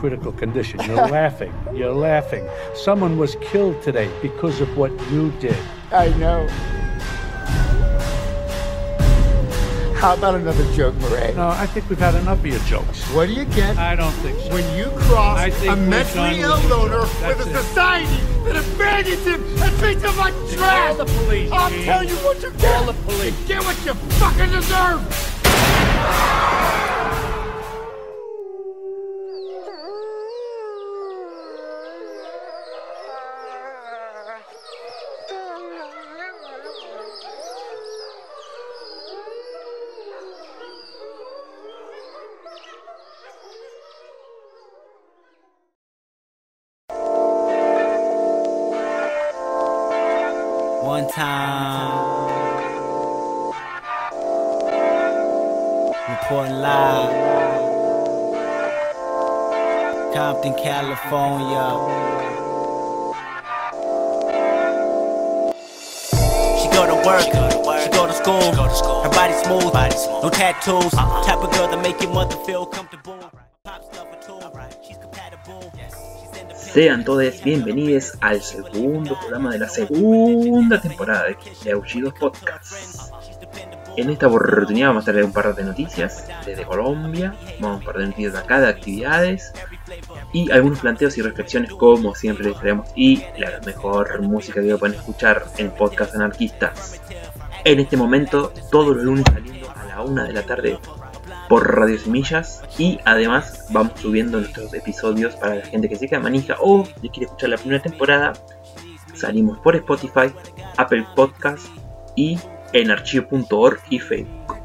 critical condition. You're laughing. You're laughing. Someone was killed today because of what you did. I know. How about another joke, Murray? No, I think we've had enough of your jokes. What do you get I don't think so. when you cross I think a mentally ill loner with a it. society that abandons him and treats him like trash? Call the police, I'll Gene. tell you what you get. Call the police. You get what you fucking deserve. California. She go to work, she go to school. Her body smooth, no tattoos. Type of girl that make your mother feel comfortable. Sean todos bienvenidos al segundo programa de la segunda temporada de, de Aullidos Podcast. En esta oportunidad vamos a traer un par de noticias desde Colombia, vamos a un par de noticias de acá, de actividades y algunos planteos y reflexiones como siempre les traemos y la mejor música que pueden escuchar en podcast anarquistas. En este momento, todos los lunes saliendo a la una de la tarde por Radio Semillas y además vamos subiendo nuestros episodios para la gente que se queda manija o que quiere escuchar la primera temporada. Salimos por Spotify, Apple Podcast y en archivo.org y Facebook.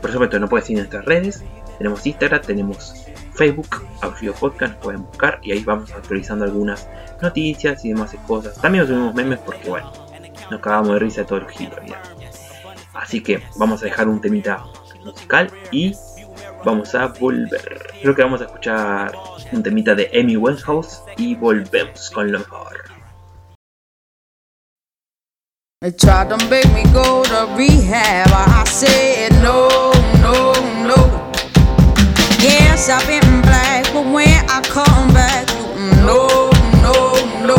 Por supuesto, no puedes seguir en nuestras redes. Tenemos Instagram, tenemos Facebook, Audio Podcast, nos pueden buscar y ahí vamos actualizando algunas noticias y demás cosas. También subimos memes porque, bueno, nos cagamos de risa de todos los giros. ya. Así que vamos a dejar un temita musical y vamos a volver. Creo que vamos a escuchar un temita de Amy Winehouse y volvemos con lo mejor. Yes, I've been black, but when I come back, no, no, no.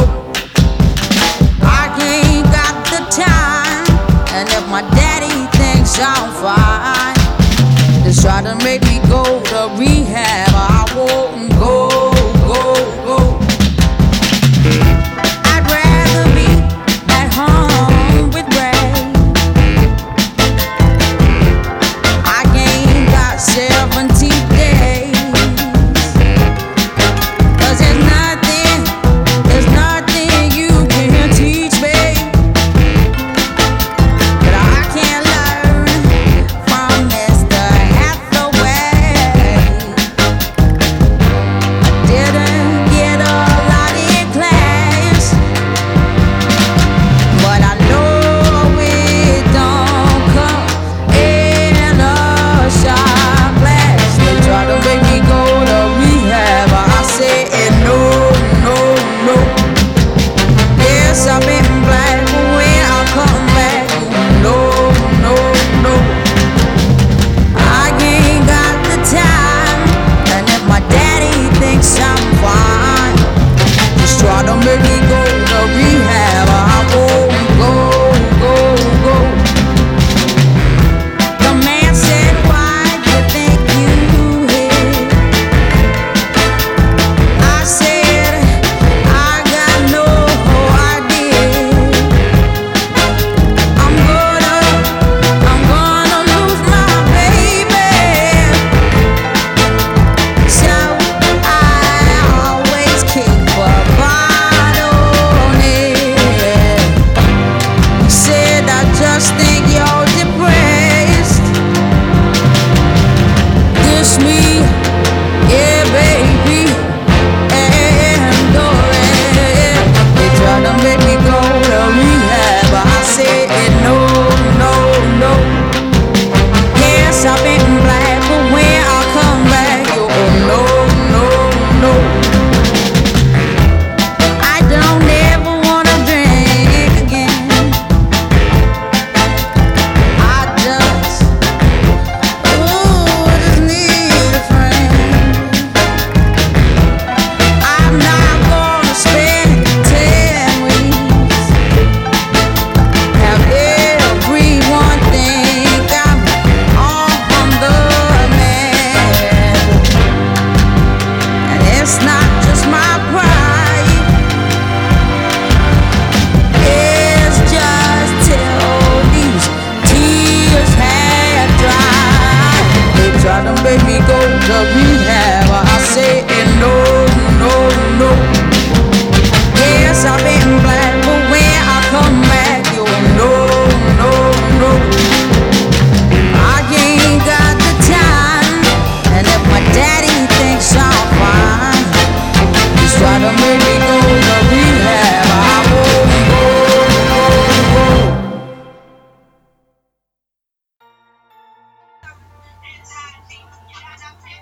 I ain't got the time, and if my daddy thinks I'm fine, they try to make me go to rehab.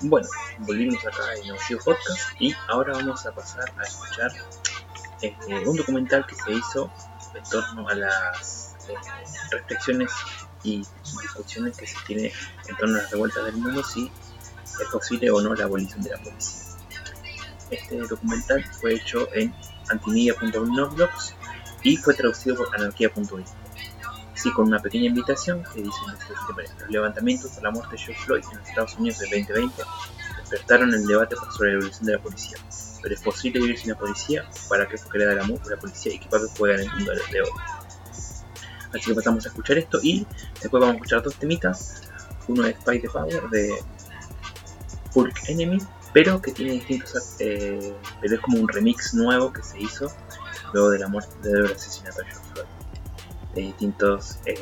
Bueno, volvimos acá en Nocivo Podcast y ahora vamos a pasar a escuchar eh, un documental que se hizo en torno a las eh, reflexiones y discusiones que se tiene en torno a las revueltas del mundo, si es posible o no la abolición de la policía. Este documental fue hecho en antimedia.noblogs y fue traducido por anarquía.info. Sí, con una pequeña invitación que dice en este. Los levantamientos por la muerte de George Floyd en los Estados Unidos del 2020 despertaron el debate sobre la evolución de la policía. Pero es posible vivir sin la policía, para qué fue creada la, la policía y qué papel juega en el mundo de hoy. Así que pasamos a escuchar esto y después vamos a escuchar dos temitas. Uno es Fight the Power de Hulk Enemy, pero que tiene distintos. eh, pero es como un remix nuevo que se hizo luego de la muerte del asesinato de George Floyd de distintos eh,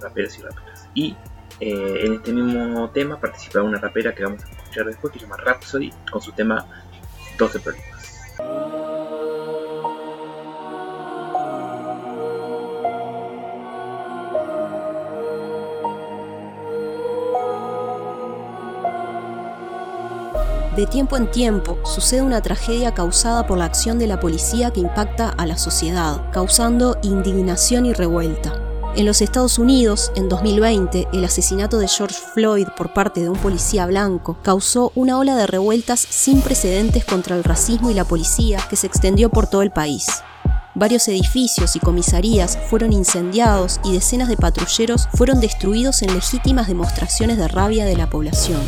raperos y raperas. Y eh, en este mismo tema participa una rapera que vamos a escuchar después que se llama Rhapsody con su tema 12 problemas. De tiempo en tiempo sucede una tragedia causada por la acción de la policía que impacta a la sociedad, causando indignación y revuelta. En los Estados Unidos, en 2020, el asesinato de George Floyd por parte de un policía blanco causó una ola de revueltas sin precedentes contra el racismo y la policía que se extendió por todo el país. Varios edificios y comisarías fueron incendiados y decenas de patrulleros fueron destruidos en legítimas demostraciones de rabia de la población.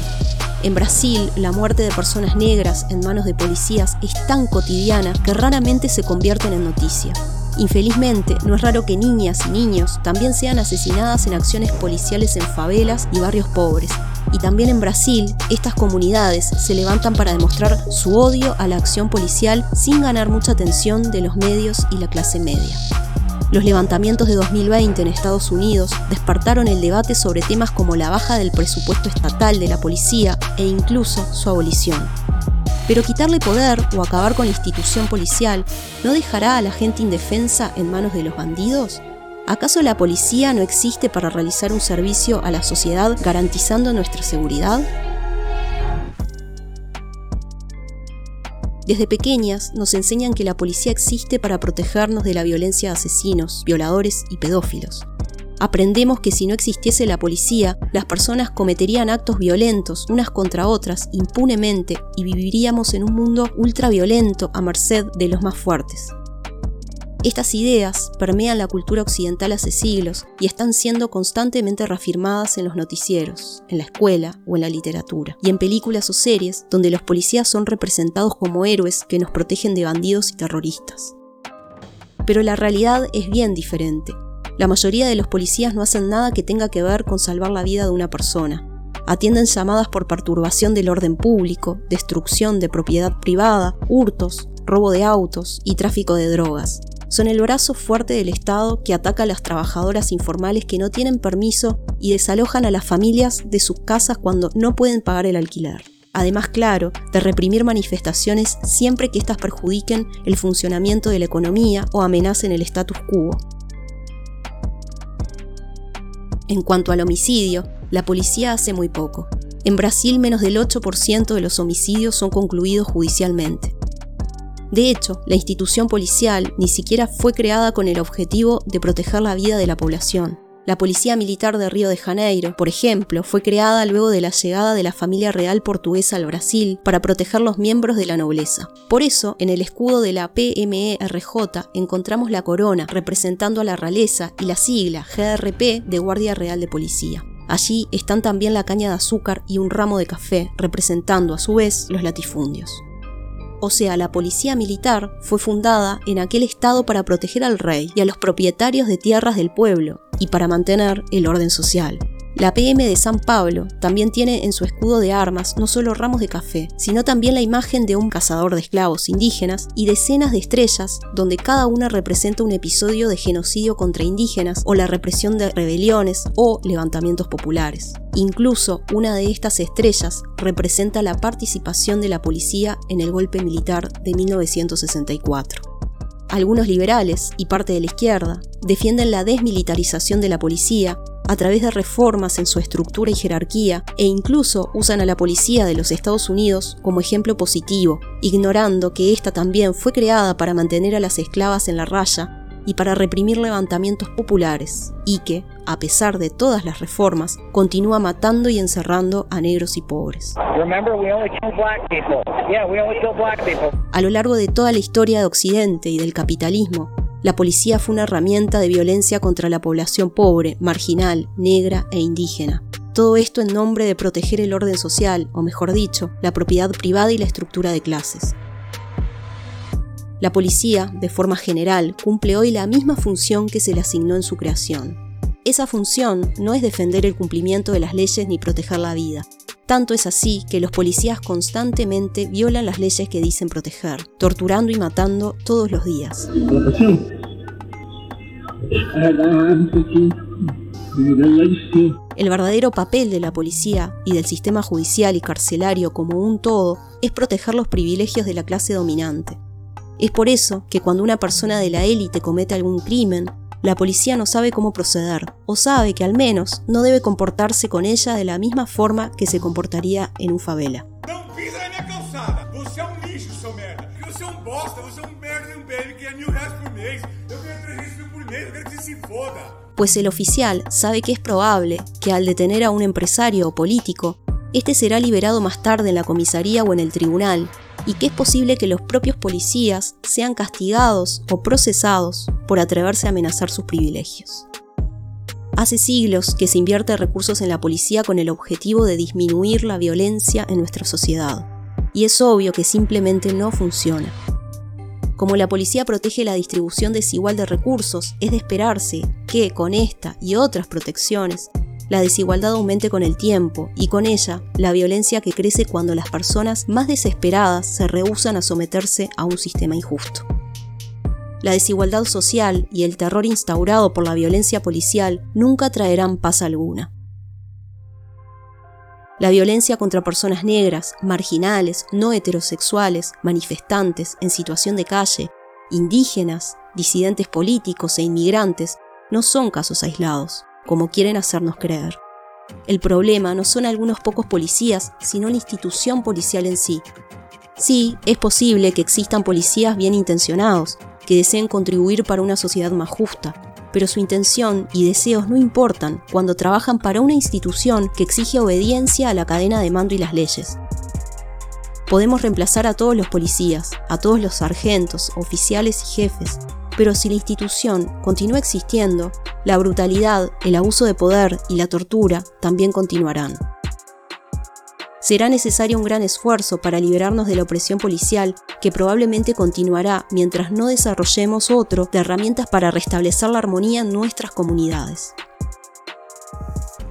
En Brasil, la muerte de personas negras en manos de policías es tan cotidiana que raramente se convierten en noticia. Infelizmente, no es raro que niñas y niños también sean asesinadas en acciones policiales en favelas y barrios pobres. Y también en Brasil, estas comunidades se levantan para demostrar su odio a la acción policial sin ganar mucha atención de los medios y la clase media. Los levantamientos de 2020 en Estados Unidos despertaron el debate sobre temas como la baja del presupuesto estatal de la policía e incluso su abolición. Pero quitarle poder o acabar con la institución policial no dejará a la gente indefensa en manos de los bandidos? ¿Acaso la policía no existe para realizar un servicio a la sociedad garantizando nuestra seguridad? Desde pequeñas nos enseñan que la policía existe para protegernos de la violencia de asesinos, violadores y pedófilos. Aprendemos que si no existiese la policía, las personas cometerían actos violentos unas contra otras impunemente y viviríamos en un mundo ultraviolento a merced de los más fuertes. Estas ideas permean la cultura occidental hace siglos y están siendo constantemente reafirmadas en los noticieros, en la escuela o en la literatura, y en películas o series donde los policías son representados como héroes que nos protegen de bandidos y terroristas. Pero la realidad es bien diferente. La mayoría de los policías no hacen nada que tenga que ver con salvar la vida de una persona. Atienden llamadas por perturbación del orden público, destrucción de propiedad privada, hurtos, robo de autos y tráfico de drogas son el brazo fuerte del Estado que ataca a las trabajadoras informales que no tienen permiso y desalojan a las familias de sus casas cuando no pueden pagar el alquiler. Además, claro, de reprimir manifestaciones siempre que éstas perjudiquen el funcionamiento de la economía o amenacen el status quo. En cuanto al homicidio, la policía hace muy poco. En Brasil menos del 8% de los homicidios son concluidos judicialmente. De hecho, la institución policial ni siquiera fue creada con el objetivo de proteger la vida de la población. La Policía Militar de Río de Janeiro, por ejemplo, fue creada luego de la llegada de la familia real portuguesa al Brasil para proteger los miembros de la nobleza. Por eso, en el escudo de la PMERJ encontramos la corona representando a la realeza y la sigla GRP de Guardia Real de Policía. Allí están también la caña de azúcar y un ramo de café, representando a su vez los latifundios. O sea, la policía militar fue fundada en aquel estado para proteger al rey y a los propietarios de tierras del pueblo y para mantener el orden social. La PM de San Pablo también tiene en su escudo de armas no solo ramos de café, sino también la imagen de un cazador de esclavos indígenas y decenas de estrellas donde cada una representa un episodio de genocidio contra indígenas o la represión de rebeliones o levantamientos populares. Incluso una de estas estrellas representa la participación de la policía en el golpe militar de 1964. Algunos liberales y parte de la izquierda defienden la desmilitarización de la policía a través de reformas en su estructura y jerarquía e incluso usan a la policía de los Estados Unidos como ejemplo positivo, ignorando que ésta también fue creada para mantener a las esclavas en la raya y para reprimir levantamientos populares, y que, a pesar de todas las reformas, continúa matando y encerrando a negros y pobres. A lo largo de toda la historia de Occidente y del capitalismo, la policía fue una herramienta de violencia contra la población pobre, marginal, negra e indígena. Todo esto en nombre de proteger el orden social, o mejor dicho, la propiedad privada y la estructura de clases. La policía, de forma general, cumple hoy la misma función que se le asignó en su creación. Esa función no es defender el cumplimiento de las leyes ni proteger la vida. Tanto es así que los policías constantemente violan las leyes que dicen proteger, torturando y matando todos los días. El verdadero papel de la policía y del sistema judicial y carcelario como un todo es proteger los privilegios de la clase dominante. Es por eso que cuando una persona de la élite comete algún crimen, la policía no sabe cómo proceder, o sabe que al menos no debe comportarse con ella de la misma forma que se comportaría en un favela. Pues el oficial sabe que es probable que al detener a un empresario o político, este será liberado más tarde en la comisaría o en el tribunal, y que es posible que los propios policías sean castigados o procesados por atreverse a amenazar sus privilegios. Hace siglos que se invierte recursos en la policía con el objetivo de disminuir la violencia en nuestra sociedad, y es obvio que simplemente no funciona. Como la policía protege la distribución desigual de recursos, es de esperarse que con esta y otras protecciones la desigualdad aumente con el tiempo y con ella la violencia que crece cuando las personas más desesperadas se rehúsan a someterse a un sistema injusto. La desigualdad social y el terror instaurado por la violencia policial nunca traerán paz alguna. La violencia contra personas negras, marginales, no heterosexuales, manifestantes, en situación de calle, indígenas, disidentes políticos e inmigrantes no son casos aislados como quieren hacernos creer. El problema no son algunos pocos policías, sino la institución policial en sí. Sí, es posible que existan policías bien intencionados, que deseen contribuir para una sociedad más justa, pero su intención y deseos no importan cuando trabajan para una institución que exige obediencia a la cadena de mando y las leyes. Podemos reemplazar a todos los policías, a todos los sargentos, oficiales y jefes, pero si la institución continúa existiendo, la brutalidad, el abuso de poder y la tortura también continuarán. Será necesario un gran esfuerzo para liberarnos de la opresión policial que probablemente continuará mientras no desarrollemos otro de herramientas para restablecer la armonía en nuestras comunidades.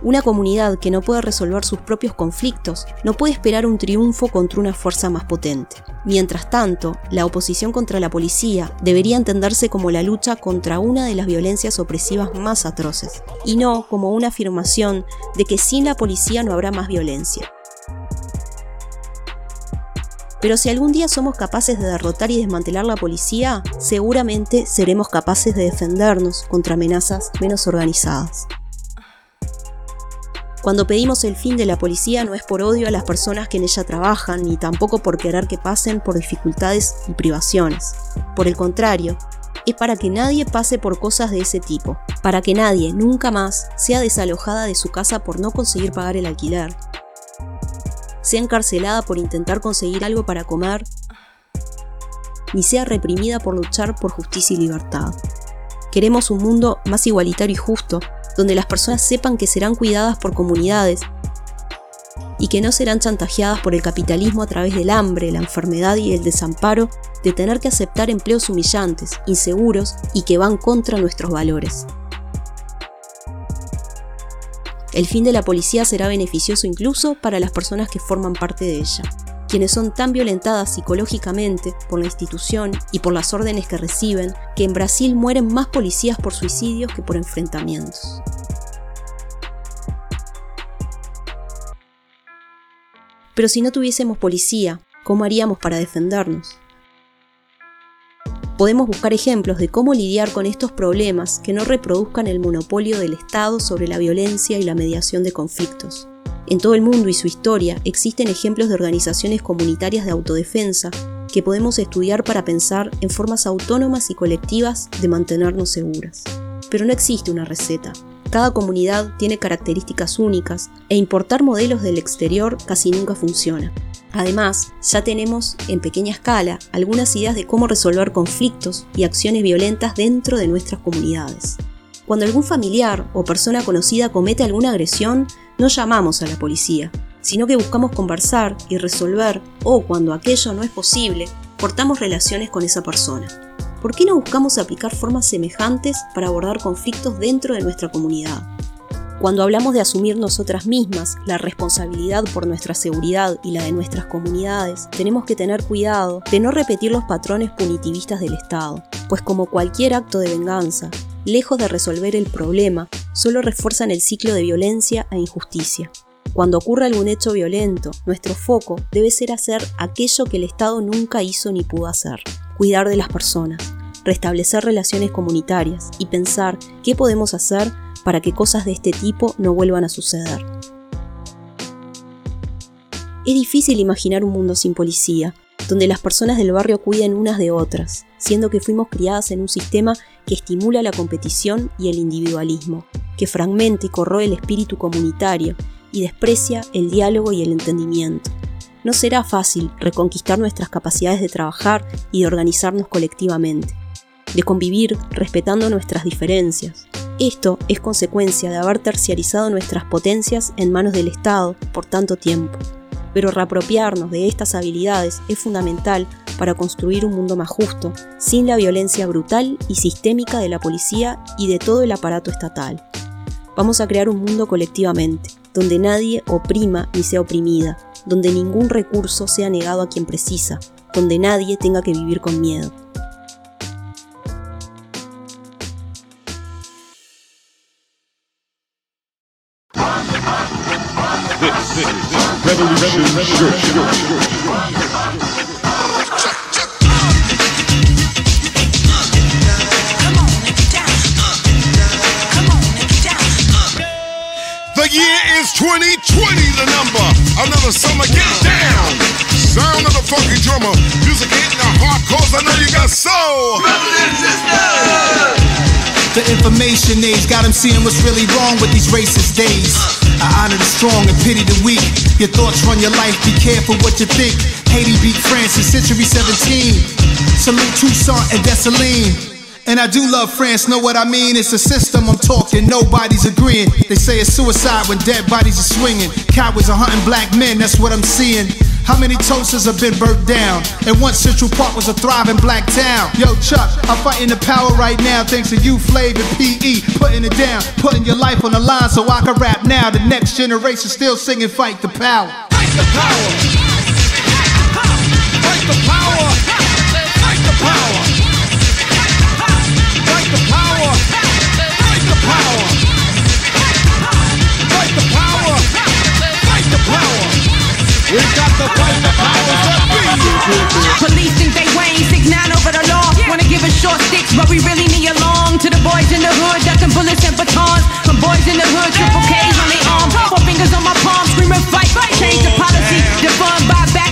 Una comunidad que no puede resolver sus propios conflictos no puede esperar un triunfo contra una fuerza más potente. Mientras tanto, la oposición contra la policía debería entenderse como la lucha contra una de las violencias opresivas más atroces, y no como una afirmación de que sin la policía no habrá más violencia. Pero si algún día somos capaces de derrotar y desmantelar la policía, seguramente seremos capaces de defendernos contra amenazas menos organizadas. Cuando pedimos el fin de la policía no es por odio a las personas que en ella trabajan, ni tampoco por querer que pasen por dificultades y privaciones. Por el contrario, es para que nadie pase por cosas de ese tipo, para que nadie nunca más sea desalojada de su casa por no conseguir pagar el alquiler, sea encarcelada por intentar conseguir algo para comer, ni sea reprimida por luchar por justicia y libertad. Queremos un mundo más igualitario y justo, donde las personas sepan que serán cuidadas por comunidades y que no serán chantajeadas por el capitalismo a través del hambre, la enfermedad y el desamparo de tener que aceptar empleos humillantes, inseguros y que van contra nuestros valores. El fin de la policía será beneficioso incluso para las personas que forman parte de ella, quienes son tan violentadas psicológicamente por la institución y por las órdenes que reciben, que en Brasil mueren más policías por suicidios que por enfrentamientos. Pero si no tuviésemos policía, ¿cómo haríamos para defendernos? Podemos buscar ejemplos de cómo lidiar con estos problemas que no reproduzcan el monopolio del Estado sobre la violencia y la mediación de conflictos. En todo el mundo y su historia existen ejemplos de organizaciones comunitarias de autodefensa que podemos estudiar para pensar en formas autónomas y colectivas de mantenernos seguras. Pero no existe una receta. Cada comunidad tiene características únicas e importar modelos del exterior casi nunca funciona. Además, ya tenemos en pequeña escala algunas ideas de cómo resolver conflictos y acciones violentas dentro de nuestras comunidades. Cuando algún familiar o persona conocida comete alguna agresión, no llamamos a la policía, sino que buscamos conversar y resolver, o cuando aquello no es posible, cortamos relaciones con esa persona. ¿Por qué no buscamos aplicar formas semejantes para abordar conflictos dentro de nuestra comunidad? Cuando hablamos de asumir nosotras mismas la responsabilidad por nuestra seguridad y la de nuestras comunidades, tenemos que tener cuidado de no repetir los patrones punitivistas del Estado, pues como cualquier acto de venganza, lejos de resolver el problema, solo refuerzan el ciclo de violencia e injusticia. Cuando ocurre algún hecho violento, nuestro foco debe ser hacer aquello que el Estado nunca hizo ni pudo hacer, cuidar de las personas, restablecer relaciones comunitarias y pensar qué podemos hacer para que cosas de este tipo no vuelvan a suceder. Es difícil imaginar un mundo sin policía, donde las personas del barrio cuiden unas de otras, siendo que fuimos criadas en un sistema que estimula la competición y el individualismo, que fragmenta y corroe el espíritu comunitario y desprecia el diálogo y el entendimiento. No será fácil reconquistar nuestras capacidades de trabajar y de organizarnos colectivamente, de convivir respetando nuestras diferencias, esto es consecuencia de haber terciarizado nuestras potencias en manos del Estado por tanto tiempo. Pero reapropiarnos de estas habilidades es fundamental para construir un mundo más justo, sin la violencia brutal y sistémica de la policía y de todo el aparato estatal. Vamos a crear un mundo colectivamente, donde nadie oprima ni sea oprimida, donde ningún recurso sea negado a quien precisa, donde nadie tenga que vivir con miedo. The year is 2020, the number. Another summer, get down. Sound of the funky drummer. Music hitting the heart, cause I know you got soul. Brothers and sisters. The information age got them seeing what's really wrong with these racist days. I honor the strong and pity the weak. Your thoughts run your life, be careful what you think. Haiti beat France in century 17. Salute Toussaint and Dessalines. And I do love France, know what I mean? It's a system I'm talking, nobody's agreeing. They say it's suicide when dead bodies are swinging. Cowards are hunting black men, that's what I'm seeing. How many toasters have been burnt down? And once Central Park was a thriving black town. Yo, Chuck, I'm fighting the power right now thanks to you, Flav and PE. Putting it down, putting your life on the line so I can rap now. The next generation still singing Fight the Power. Fight the power. Fight the power. Fight the power. Fight the power. Fight the power. Fight the power. Fight the power. We got to fight the powers that be. Police think they Wayne, six nine over the law. Wanna give us short sticks, but we really need a long. To the boys in the hood, ducking bullets and batons. From boys in the hood, triple K's on their arms. Four fingers on my palm, screaming fight. Change the policy, defund, buy back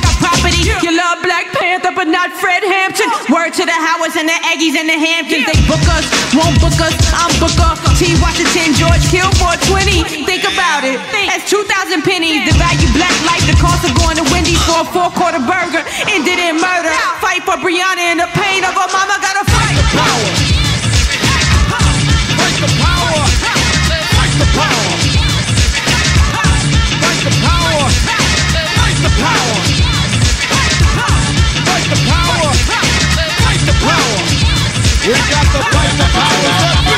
You love Black Panther, but not Fred Hampton. Word to the Howards and the Aggies and the Hamptons. They book us, won't book us. I'm Booker. T. Washington, George Kilgore, 20. Think about it. That's 2,000 pennies. The value black life, the cost of going to Wendy's for a four quarter burger. Ended in murder. Fight for Brianna and the pain of her mama. Gotta fight. the Power. Fight the power. Fight the power. Fight the power. Fight the power. Power. We got fight the powers that be.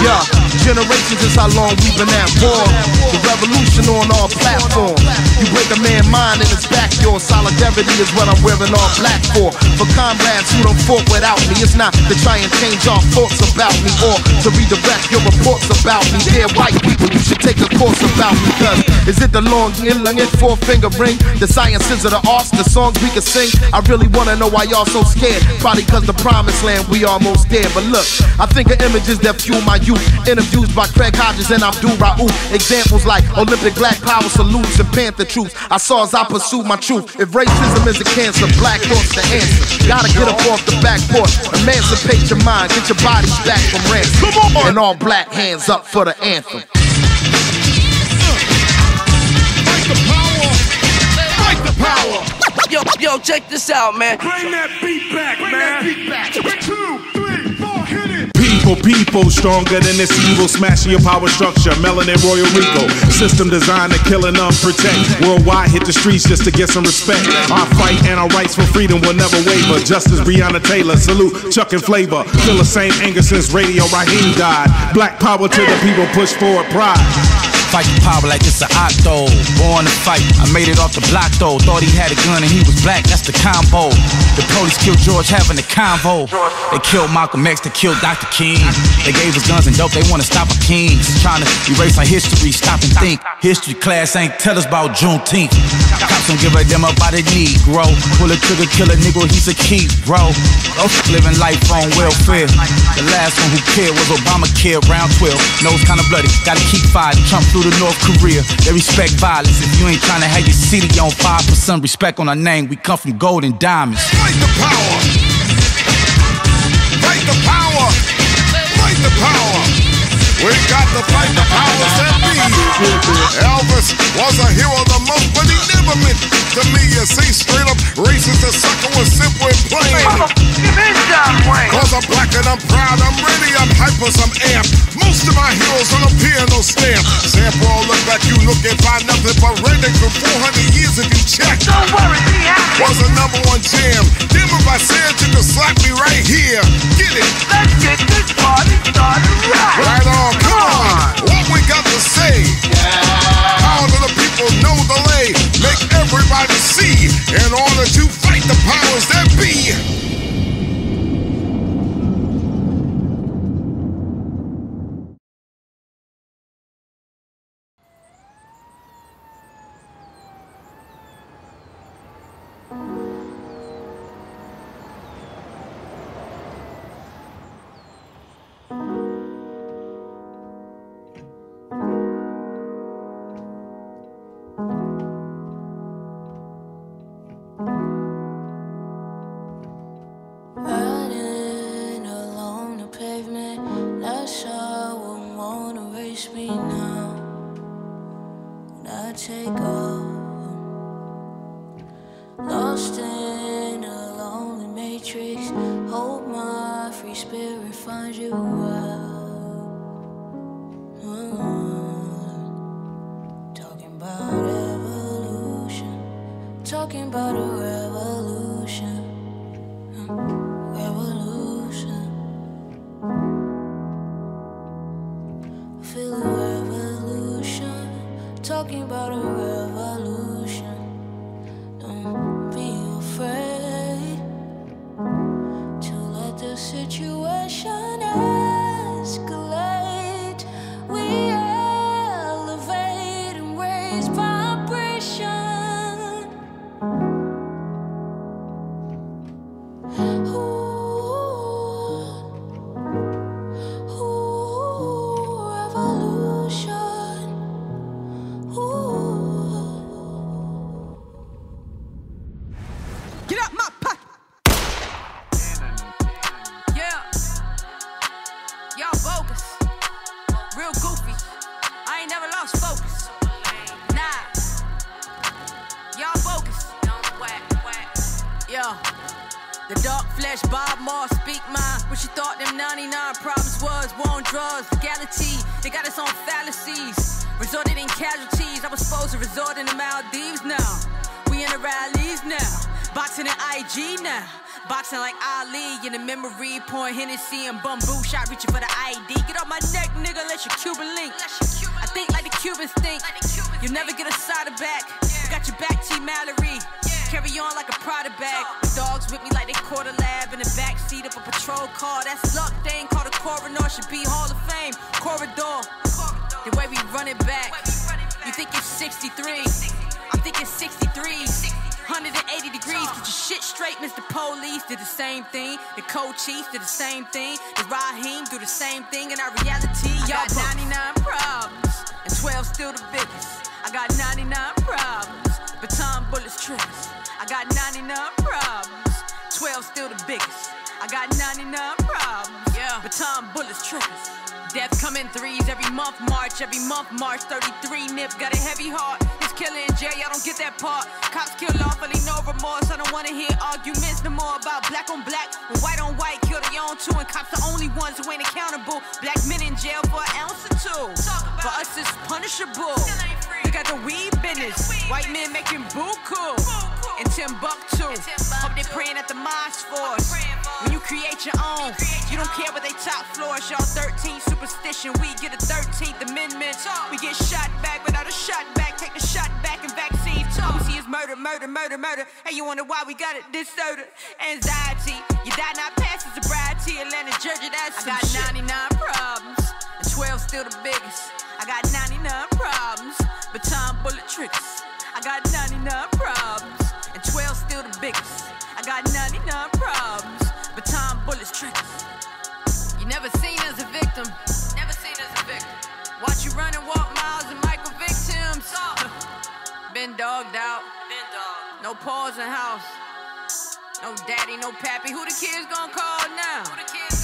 Yeah, generations is how long we've been at war. The revolution on all platforms. You break a man's mind and it's back your solidarity is what I'm wearing all black for. For comrades who don't fought without me, it's not to try and change our thoughts about me or to redirect your reports about me. Dear white people, should take a course about. Cause is it the long, long four finger ring? The sciences of the arts, the songs we can sing? I really wanna know why y'all so scared. Probably cause the promised land we almost there. But look, I think of images that fuel my youth. Interviews by Craig Hodges and Abdul Raouf. Examples like Olympic black power salutes and Panther troops. I saw as I pursued my truth. If racism is a cancer, black thoughts the answer. Gotta get up off the back porch, emancipate your mind, get your bodies back from ransom. On! And all black hands up for the anthem. Power. Yo, yo, check this out, man. Bring that beat back, man. That beat back. Two, three, four, hit it. People, people, stronger than this evil, smashing your power structure. Melanin Royal Rico, system designed to kill and unprotect. Worldwide, hit the streets just to get some respect. Our fight and our rights for freedom will never waver. Justice Breonna Taylor, salute Chuck and Flavor. Feel the same anger since Radio Raheem died. Black power to the people, push forward pride. Fight the power like it's an octo. Born to fight, I made it off the block though. Thought he had a gun and he was black, that's the combo. The police killed George having a convo. They killed Malcolm X, they killed Dr. King. They gave us guns and dope, they wanna stop our kings. Trying to erase our history, stop and think. History class ain't tell us about Juneteenth. Cops don't give a damn about a Negro. Pull a trigger, kill a nigga, he's a key, bro. Living life on welfare. The last one who cared was Obamacare, round 12. Nose kinda bloody, gotta keep fighting. Trump through to North Korea. They respect violence. If you ain't trying to have your city on 5% respect on our name, we come from gold and diamonds. Fight the power. Fight the power. Fight the power. We got to fight the powers that be. Elvis was a hero the most, but he never meant to me. You see, straight up racist, the sucker was simple and plain. Cause I'm black and I'm proud, I'm ready, I'm hyper, I'm amped. Most of my heroes on a piano stamp. Sample all look back, you look and find nothing but rending from 400 years if you check. Don't worry. Was a number one jam. Damn if I said you could slap me right here. Get it. Let's get this party started right. Right on, come on. What we got to say? How do the people know the lay? Make everybody see in order to fight the powers that be. Boxing like Ali in the memory, pouring Hennessy and bamboo shot, reaching for the ID. Get off my neck, nigga, let your Cuban link. I think like the Cubans think. You'll never get a side of back. We got your back, T. Mallory. Carry on like a Prada bag. The dogs with me like they caught a lab in the back seat of a patrol car. That's luck. They ain't called a coroner. Should be Hall of Fame. Corridor. The way we run it back. You think it's 63? I'm thinking 63. 180 degrees, get your shit straight. Mr. Police did the same thing. The co-chiefs did the same thing. The Raheem do the same thing. In our reality, y'all got 99 problems, and 12 still the biggest. I got 99 problems, baton bullets triggers. I got 99 problems, 12 still the biggest. I got 99 problems, baton bullets triggers. Death come in threes every month, March, every month, March 33. Nip got a heavy heart. It's killing in jail, y'all don't get that part. Cops kill lawfully, no remorse. I don't wanna hear arguments no more about black on black. White on white, kill their own two, And cops the only ones who ain't accountable. Black men in jail for an ounce or two. For us, it's punishable. Look at the weed business. White men making buku. In Timbuktu. Hope they praying at the mosque for us. When you create your own, you don't care what they top floors. Y'all 13 superstition, we get a 13th amendment. We get shot back without a shot back. Take the shot back and vaccines. All we see is murder, murder, murder, murder. Hey, you wonder why we got it this soda? Anxiety. You die not pass the sobriety. Atlanta, Georgia, that's I got 99 problems. And 12 still the biggest. I got 99 problems. Baton bullet triggers. I got 99 problems. Dogged out. No pause in house. No daddy, no pappy. Who the kids gonna call now?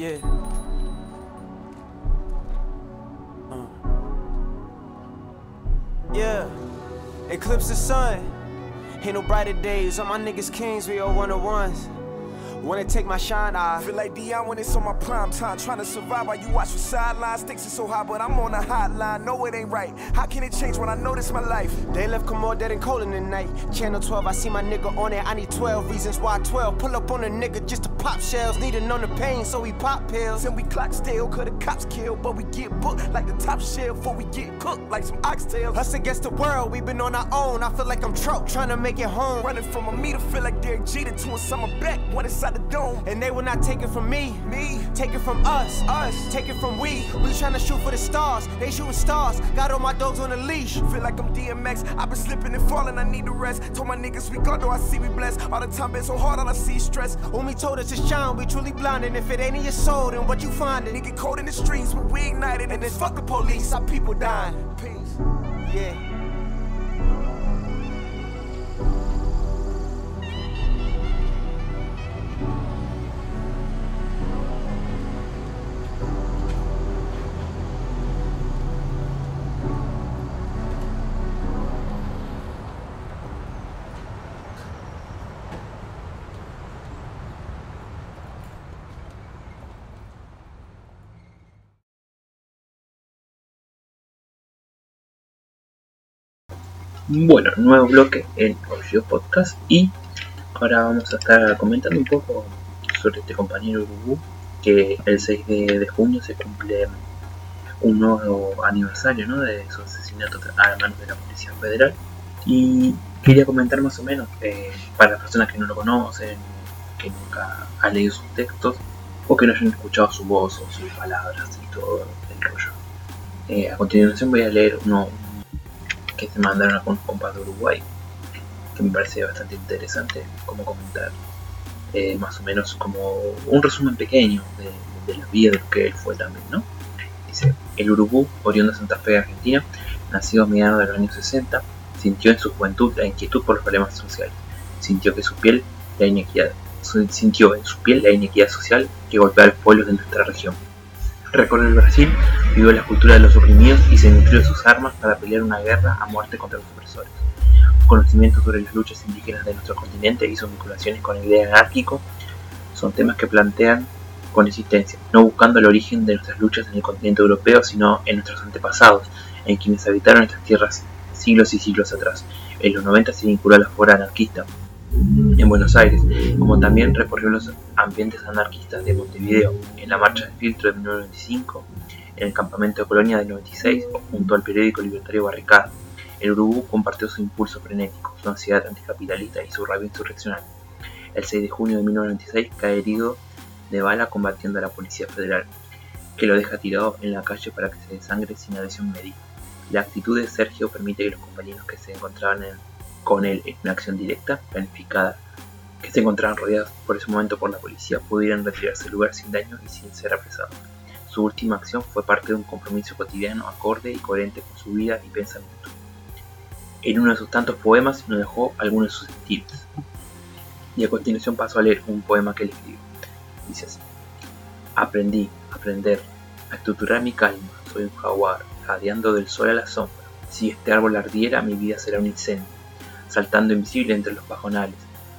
Yeah. Uh. Yeah. Eclipse the sun. Ain't no brighter days. All my niggas kings, we all one on ones. Wanna take my shine, I Feel like Dion when it's on my prime time. Trying to survive while you watch from sidelines. Sticks are so high, but I'm on the hotline. No, it ain't right. How can it change when I know this my life? They left come dead and cold in the night. Channel 12, I see my nigga on it. I need 12 reasons why 12. Pull up on a nigga just to pop shells. Need to know the pain, so we pop pills. And we clock still, cause the cops kill. But we get booked like the top shelf before we get cooked like some oxtails. Us against the world, we been on our own. I feel like I'm Trout, trying to make it home. Running from a meter, feel like Derek Jeter to a summer back. One inside the dome. And they will not take it from me. Me. Take it from us. Us. Take it from we. We trying to shoot for the stars. They shooting stars. Got all my dogs on a leash. Feel like I'm DMX. i been slipping and falling, I need the rest. Told my niggas we got though I see we blessed. All the time been so hard, all I see is stress. Umi told us to shine, we truly blind. And if it ain't in your soul, then what you find? It get cold in the streets, but we ignited. And then fuck the police, our people dying. Peace. Yeah. Bueno, nuevo bloque en Orgio Podcast y ahora vamos a estar comentando un poco sobre este compañero Urubu que el 6 de, de junio se cumple un nuevo aniversario ¿no? de su asesinato a manos de la Policía Federal y quería comentar más o menos eh, para las personas que no lo conocen, que nunca han leído sus textos o que no hayan escuchado su voz o sus palabras y todo el rollo. Eh, a continuación voy a leer uno, que se mandaron a unos compas de Uruguay, que me parece bastante interesante como comentar, eh, más o menos como un resumen pequeño de, de, la vida de lo que él fue también, ¿no? Dice, el Urubú, oriundo de Santa Fe, Argentina, nacido a mediados de los años 60, sintió en su juventud la inquietud por los problemas sociales. sintió que su piel la inequidad, sintió en su piel la inequidad social que golpea a los pueblos de nuestra región. Recorrió el Brasil, vivió la cultura de los oprimidos y se nutrió de sus armas para pelear una guerra a muerte contra los opresores. Conocimientos sobre las luchas indígenas de nuestro continente y sus vinculaciones con el idea anárquico son temas que plantean con existencia, no buscando el origen de nuestras luchas en el continente europeo, sino en nuestros antepasados, en quienes habitaron estas tierras siglos y siglos atrás. En los 90 se vinculó a la fora anarquista en Buenos Aires, como también recorrió los ambientes anarquistas de Montevideo, en la marcha de filtro de 1995, en el campamento de Colonia del 96 o junto al periódico libertario Barricada. El Uruguay compartió su impulso frenético, su ansiedad anticapitalista y su rabia insurreccional. El 6 de junio de 1996 cae herido de bala combatiendo a la Policía Federal, que lo deja tirado en la calle para que se desangre sin adhesión médica. La actitud de Sergio permite que los compañeros que se encontraban con él en una acción directa, planificada, que se encontraban rodeados por ese momento por la policía, pudieran retirarse del lugar sin daño y sin ser apresados. Su última acción fue parte de un compromiso cotidiano acorde y coherente con su vida y pensamiento. En uno de sus tantos poemas nos dejó algunos de sus estilos. Y a continuación paso a leer un poema que él escribió. Dice así. Aprendí, aprender, a estructurar mi calma. Soy un jaguar, jadeando del sol a la sombra. Si este árbol ardiera, mi vida será un incendio, saltando invisible entre los pajonales.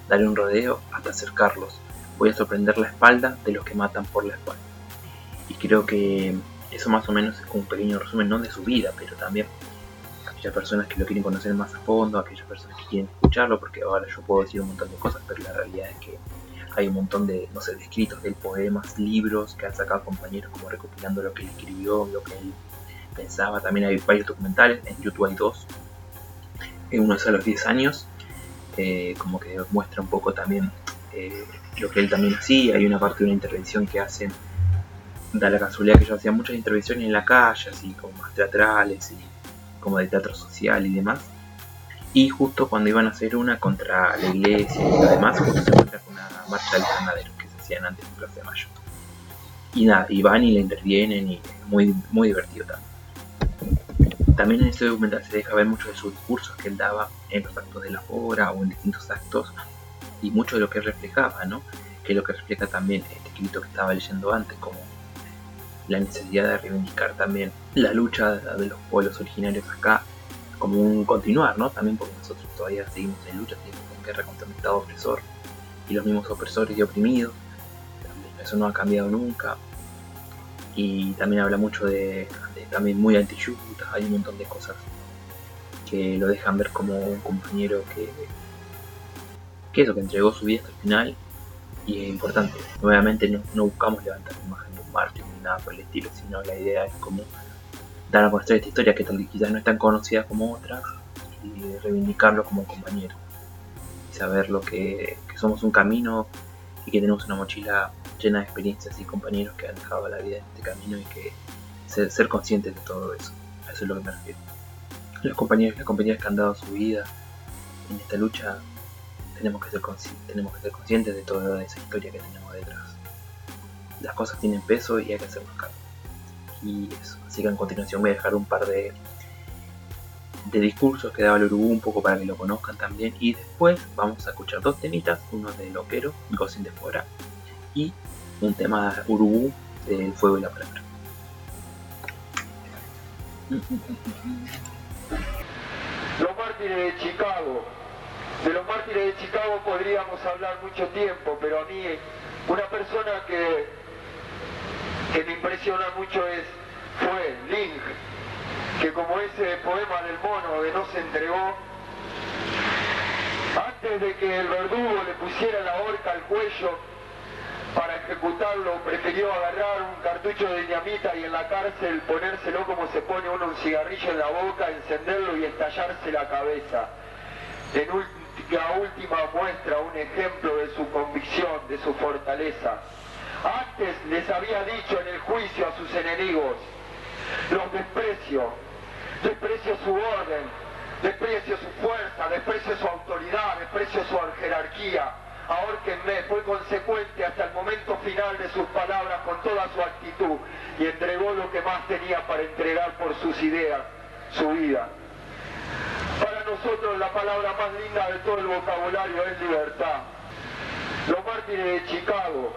Daré un rodeo hasta acercarlos. Voy a sorprender la espalda de los que matan por la espalda. Y creo que eso más o menos es un pequeño resumen, no de su vida, pero también aquellas personas que lo quieren conocer más a fondo, aquellas personas que quieren escucharlo, porque ahora yo puedo decir un montón de cosas, pero la realidad es que hay un montón de, no sé, de escritos, de poemas, libros que han sacado compañeros como recopilando lo que él escribió, lo que él pensaba. También hay varios documentales, en YouTube hay dos. Uno es a los 10 años, eh, como que muestra un poco también eh, lo que él también hacía. Hay una parte de una intervención que hacen, da la casualidad que yo hacía muchas intervenciones en la calle, así como más teatrales y como de teatro social y demás. Y justo cuando iban a hacer una contra la iglesia y demás, justo se encuentra con una marcha de los ganaderos que se hacían antes en Plaza de Mayo. Y nada, y van y le intervienen y muy, muy divertido también. También en este documental se deja ver muchos de sus discursos que él daba en los actos de la obra o en distintos actos y mucho de lo que reflejaba, ¿no? Que es lo que refleja también este escrito que estaba leyendo antes, como la necesidad de reivindicar también la lucha de los pueblos originarios acá como un continuar, ¿no? También porque nosotros todavía seguimos en lucha, seguimos en guerra contra un Estado opresor y los mismos opresores y oprimidos. eso no ha cambiado nunca. Y también habla mucho de, también muy anti hay un montón de cosas que lo dejan ver como un compañero que, que eso, que entregó su vida hasta el final y es importante. Nuevamente no, no buscamos levantar la imagen de un mártir ni nada por el estilo, sino la idea es como dar a conocer esta historia que quizás no es tan conocida como otras y reivindicarlo como compañero y saber lo que, somos un camino y que tenemos una mochila llena de experiencias y compañeros que han dejado la vida en este camino y que ser, conscientes de todo eso. eso es lo que me refiero. Los compañeros y las compañeras que han dado su vida en esta lucha tenemos que ser, tenemos que ser conscientes de toda esa historia que tenemos detrás. Las cosas tienen peso y hay que hacernos cargo y eso. Así que en continuación voy a dejar un par de, de discursos que daba el Uruguay un poco para que lo conozcan también y después vamos a escuchar dos temitas, uno de Loquero, Gocin de Fuera y un tema Uruguay del Fuego y la Palabra. Los mártires de Chicago. De los mártires de Chicago podríamos hablar mucho tiempo, pero a mí una persona que que me impresiona mucho es, fue Link, que como ese poema del mono de no se entregó, antes de que el verdugo le pusiera la horca al cuello para ejecutarlo, prefirió agarrar un cartucho de ñamita y en la cárcel ponérselo como se pone uno un cigarrillo en la boca, encenderlo y estallarse la cabeza. En la última muestra, un ejemplo de su convicción, de su fortaleza. Antes les había dicho en el juicio a sus enemigos, los desprecio, desprecio su orden, desprecio su fuerza, desprecio su autoridad, desprecio su jerarquía. Ahorquenme, fue consecuente hasta el momento final de sus palabras con toda su actitud y entregó lo que más tenía para entregar por sus ideas, su vida. Para nosotros la palabra más linda de todo el vocabulario es libertad. Los mártires de Chicago.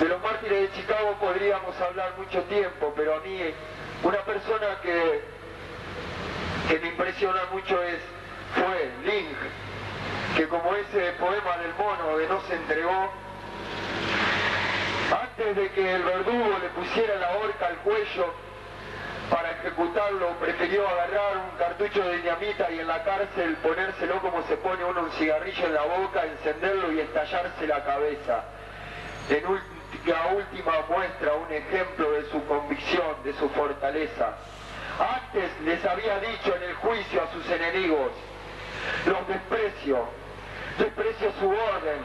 De los mártires de Chicago podríamos hablar mucho tiempo, pero a mí una persona que, que me impresiona mucho es, fue Link, que como ese poema del mono de No se entregó, antes de que el verdugo le pusiera la horca al cuello para ejecutarlo, prefirió agarrar un cartucho de dinamita y en la cárcel ponérselo como se pone uno un cigarrillo en la boca, encenderlo y estallarse la cabeza. En la última muestra, un ejemplo de su convicción, de su fortaleza. Antes les había dicho en el juicio a sus enemigos, los desprecio, desprecio su orden,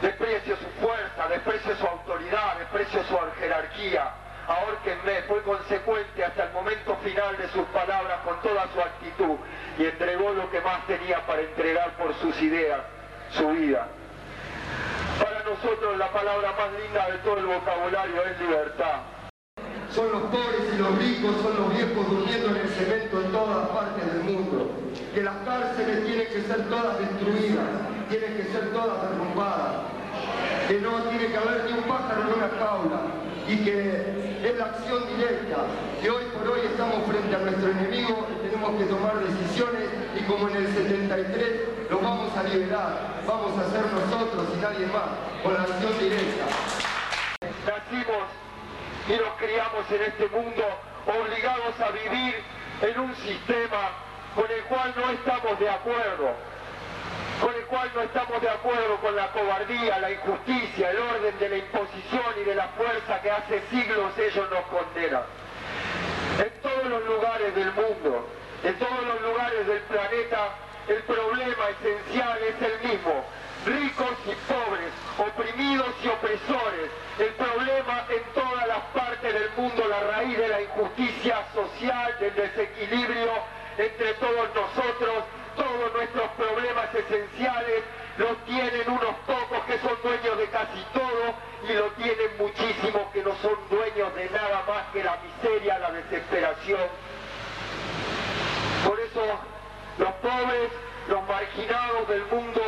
desprecio su fuerza, desprecio su autoridad, desprecio su jerarquía. Ahórquenme, fue consecuente hasta el momento final de sus palabras con toda su actitud y entregó lo que más tenía para entregar por sus ideas, su vida. Para nosotros la palabra más linda de todo el vocabulario es libertad. Son los pobres y los ricos, son los viejos durmiendo en el cemento en todas partes del mundo. Que las cárceles tienen que ser todas destruidas, tienen que ser todas derrumbadas. Que no tiene que haber ni un pájaro en una jaula. Y que es la acción directa. Que hoy por hoy estamos frente a nuestro enemigo y tenemos que tomar decisiones y como en el 73 lo vamos a liberar. Vamos a ser nosotros y nadie más, con la acción directa. Nacimos y nos criamos en este mundo obligados a vivir en un sistema con el cual no estamos de acuerdo, con el cual no estamos de acuerdo con la cobardía, la injusticia, el orden de la imposición y de la fuerza que hace siglos ellos nos condenan. En todos los lugares del mundo, en todos los lugares del planeta, el problema esencial es el mismo, ricos y pobres, oprimidos y opresores. El problema en todas las partes del mundo, la raíz de la injusticia social, del desequilibrio entre todos nosotros, todos nuestros problemas esenciales los tienen unos pocos que son dueños de casi todo y lo tienen muchísimos que no son dueños de nada más que la miseria, la desesperación. Por eso los pobres, los marginados del mundo,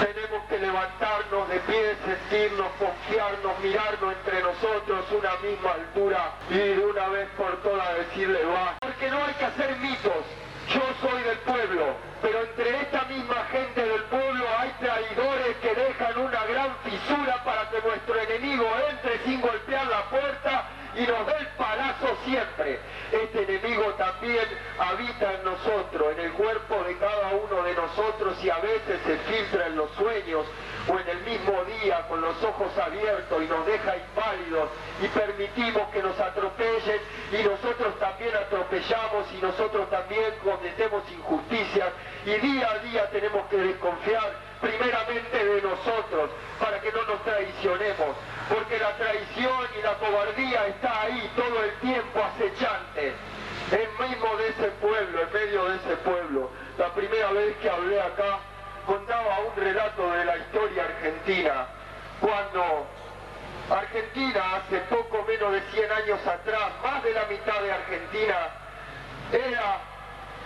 tenemos que levantarnos de pie, sentirnos, confiarnos, mirarnos entre nosotros una misma altura y de una vez por todas decirle va. Porque no hay que hacer mitos. Yo soy del pueblo, pero entre esta misma gente del pueblo hay traidores que dejan una gran fisura para que nuestro enemigo entre sin golpear la puerta y nos dé el palazo siempre. Este enemigo también habita en nosotros, en el cuerpo de cada uno de nosotros y a veces se filtra en los sueños o en el mismo día con los ojos abiertos y nos deja inválidos y permitimos que nos atropellen y nosotros también atropellamos y nosotros también cometemos injusticias y día a día tenemos que desconfiar primeramente de nosotros para que no nos traicionemos porque la traición y la cobardía está ahí todo el tiempo acechante en mismo de ese pueblo, en medio de ese pueblo. La primera vez que hablé acá contaba un relato de la historia argentina, cuando Argentina hace poco menos de 100 años atrás, más de la mitad de Argentina, era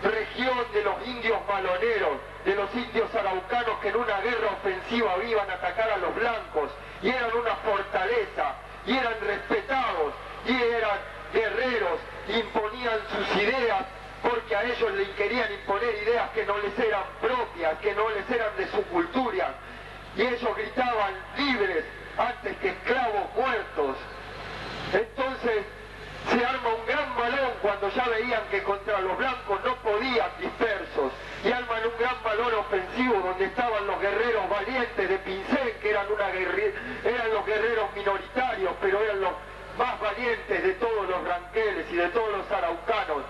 región de los indios maloneros, de los indios araucanos que en una guerra ofensiva iban a atacar a los blancos y eran una fortaleza y eran respetados y eran guerreros, imponían sus ideas porque a ellos les querían imponer ideas que no les eran propias, que no les eran de su cultura. Y ellos gritaban libres antes que esclavos muertos. Entonces se arma un gran balón cuando ya veían que contra los blancos no podían dispersos y arman un gran balón ofensivo donde estaban los guerreros valientes de Pincén que eran, una eran los guerreros minoritarios pero eran los más valientes de todos los ranqueles y de todos los araucanos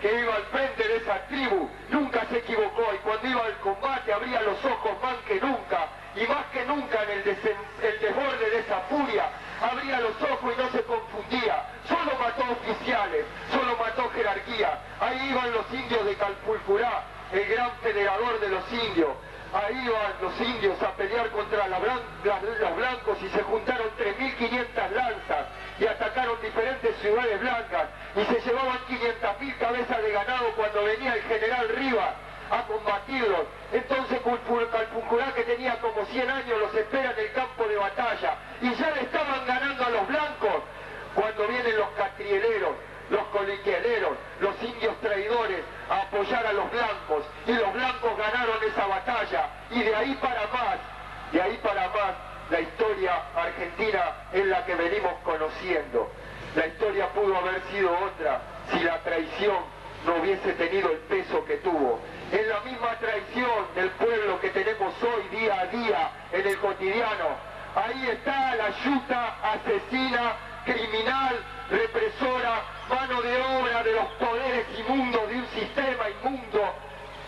que iba al frente de esa tribu nunca se equivocó y cuando iba al combate abría los ojos más que nunca y más que nunca en el, el desborde de esa furia abría los ojos y no se confundía. Solo mató oficiales, solo mató jerarquía. Ahí iban los indios de Calpulcurá, el gran federador de los indios. Ahí iban los indios a pelear contra los blancos y se juntaron 3.500 lanzas y atacaron diferentes ciudades blancas y se llevaban 500.000 cabezas de ganado cuando venía el general Rivas a combatirlos. Entonces Calpuncurá, que tenía como 100 años, los espera en el campo de batalla. Y ya le estaban ganando a los blancos cuando vienen los catrieleros, los coliquieleros, los indios traidores a apoyar a los blancos. Y los blancos ganaron esa batalla. Y de ahí para más, de ahí para más, la historia argentina es la que venimos conociendo. La historia pudo haber sido otra si la traición no hubiese tenido el peso que tuvo. Es la misma traición del pueblo que tenemos hoy día a día en el cotidiano. Ahí está la yuta asesina, criminal, represora, mano de obra de los poderes inmundos de un sistema inmundo.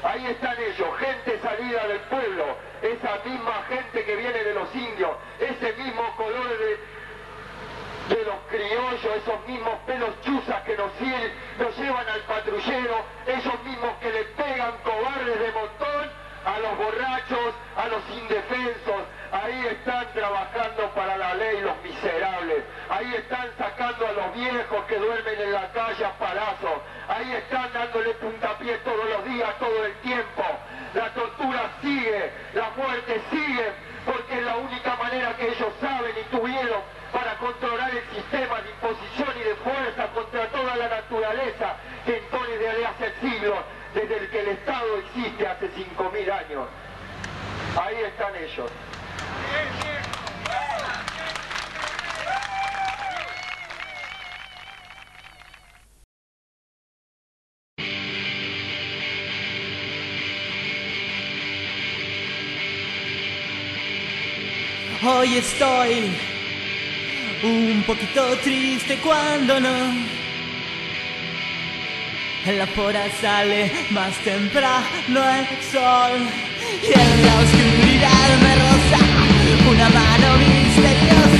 Ahí están ellos, gente salida del pueblo, esa misma gente que viene de los indios, ese mismo color de, de los criollos, esos mismos pelos chuzas que nos, nos llevan al patrullero, esos mismos que le pegan cobardes de montón a los borrachos, a los indefensos. Ahí están trabajando para la ley los miserables. Ahí están sacando a los viejos que duermen en la calle a palazos. Ahí están dándole puntapié todos los días, todo el tiempo. La tortura sigue, la muerte sigue, porque es la única manera que ellos saben y tuvieron para controlar el sistema de imposición y de fuerza contra toda la naturaleza que impone desde hace siglos, desde el que el Estado existe hace 5.000 años. Ahí están ellos. Hoy estoy un poquito triste cuando no. En la pora sale más temprano el sol y en la oscuridad me roza una mano misteriosa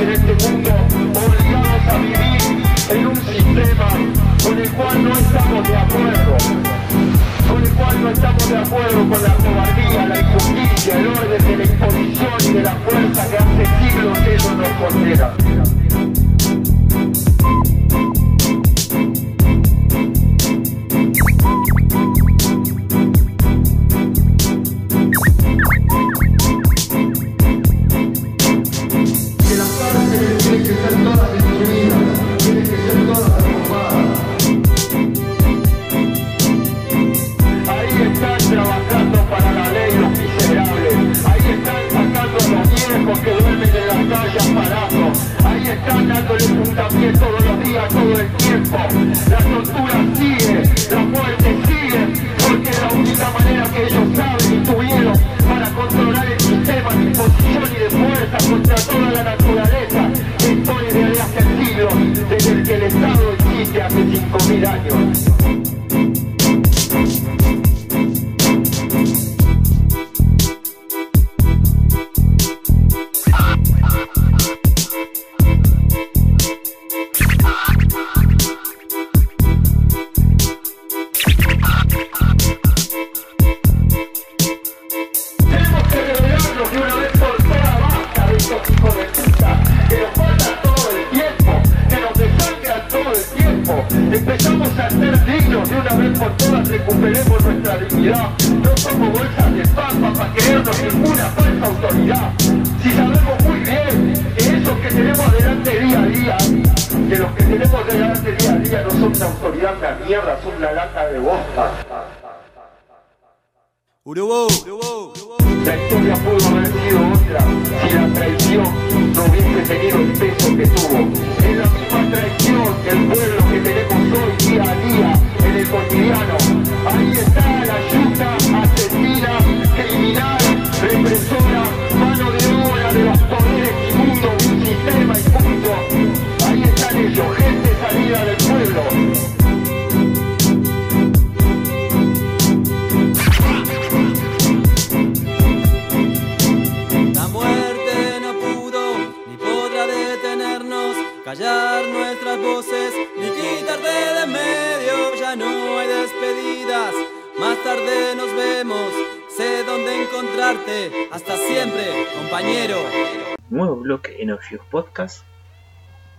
en este mundo obligados a vivir en un sistema con el cual no estamos de acuerdo, con el cual no estamos de acuerdo con la cobardía, la injusticia, el orden de la imposición y de la fuerza que hace siglos eso nos condena. Hasta siempre, compañero. nuevo bloque en Ojios Podcast.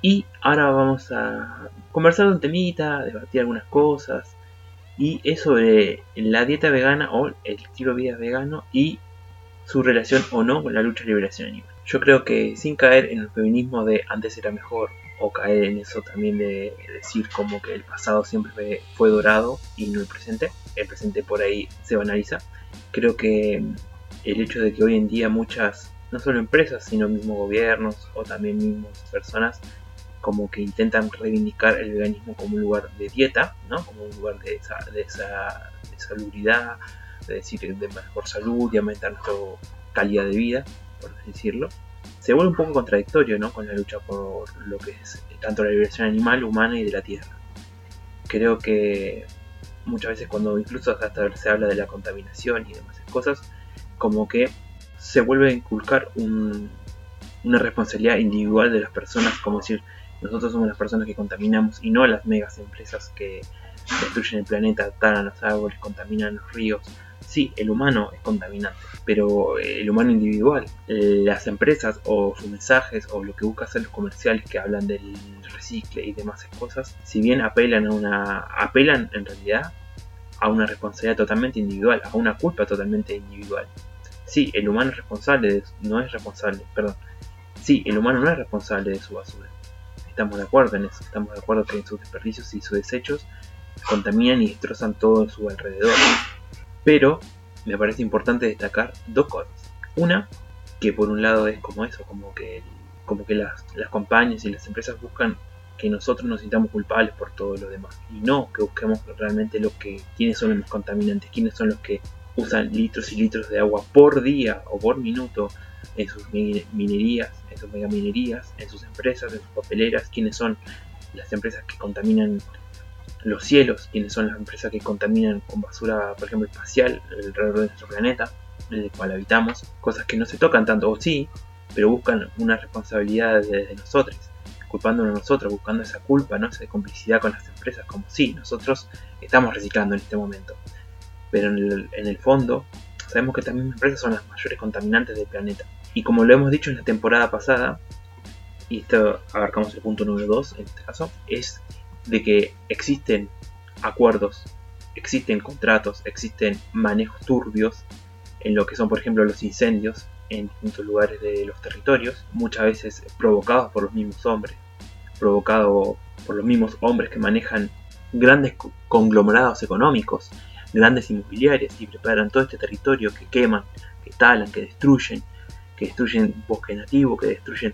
Y ahora vamos a conversar un temita, debatir algunas cosas. Y es sobre la dieta vegana o el estilo de vida vegano y su relación o no con la lucha de liberación animal. Yo creo que sin caer en el feminismo de antes era mejor o caer en eso también de decir como que el pasado siempre fue dorado y no el presente, el presente por ahí se banaliza. Creo que el hecho de que hoy en día muchas, no solo empresas, sino mismos gobiernos o también mismas personas, como que intentan reivindicar el veganismo como un lugar de dieta, ¿no? como un lugar de esa, de esa de salubridad, de decir de mejor salud y aumentar nuestra calidad de vida, por decirlo. Se vuelve un poco contradictorio ¿no? con la lucha por lo que es tanto la liberación animal, humana y de la tierra. Creo que muchas veces cuando incluso hasta se habla de la contaminación y demás cosas, como que se vuelve a inculcar un, una responsabilidad individual de las personas, como decir, nosotros somos las personas que contaminamos y no las megas empresas que destruyen el planeta, talan los árboles, contaminan los ríos. Sí, el humano es contaminante, pero el humano individual, las empresas o sus mensajes o lo que busca hacer los comerciales que hablan del recicle y demás cosas, si bien apelan a una apelan en realidad a una responsabilidad totalmente individual, a una culpa totalmente individual. Sí, el humano es responsable, de, no es responsable, perdón. Sí, el humano no es responsable de su basura. Estamos de acuerdo en eso, estamos de acuerdo que sus desperdicios y sus desechos contaminan y destrozan todo su alrededor. Pero me parece importante destacar dos cosas. Una, que por un lado es como eso, como que, como que las, las compañías y las empresas buscan que nosotros nos sintamos culpables por todo lo demás. Y no que busquemos realmente lo que, quiénes son los contaminantes, quiénes son los que usan litros y litros de agua por día o por minuto en sus minerías, en sus megaminerías, en sus empresas, en sus papeleras, quiénes son las empresas que contaminan los cielos, quiénes son las empresas que contaminan con basura, por ejemplo, espacial alrededor de nuestro planeta, en el cual habitamos, cosas que no se tocan tanto, o sí, pero buscan una responsabilidad desde nosotros, culpándonos a nosotros, buscando esa culpa, ¿no? esa complicidad con las empresas, como si nosotros estamos reciclando en este momento. Pero en el, en el fondo sabemos que estas mismas empresas son las mayores contaminantes del planeta. Y como lo hemos dicho en la temporada pasada, y esto abarcamos el punto número 2 en este caso, es de que existen acuerdos, existen contratos, existen manejos turbios en lo que son, por ejemplo, los incendios en distintos lugares de los territorios, muchas veces provocados por los mismos hombres, provocados por los mismos hombres que manejan grandes conglomerados económicos, grandes inmobiliarias y preparan todo este territorio que queman, que talan, que destruyen, que destruyen bosque nativo, que destruyen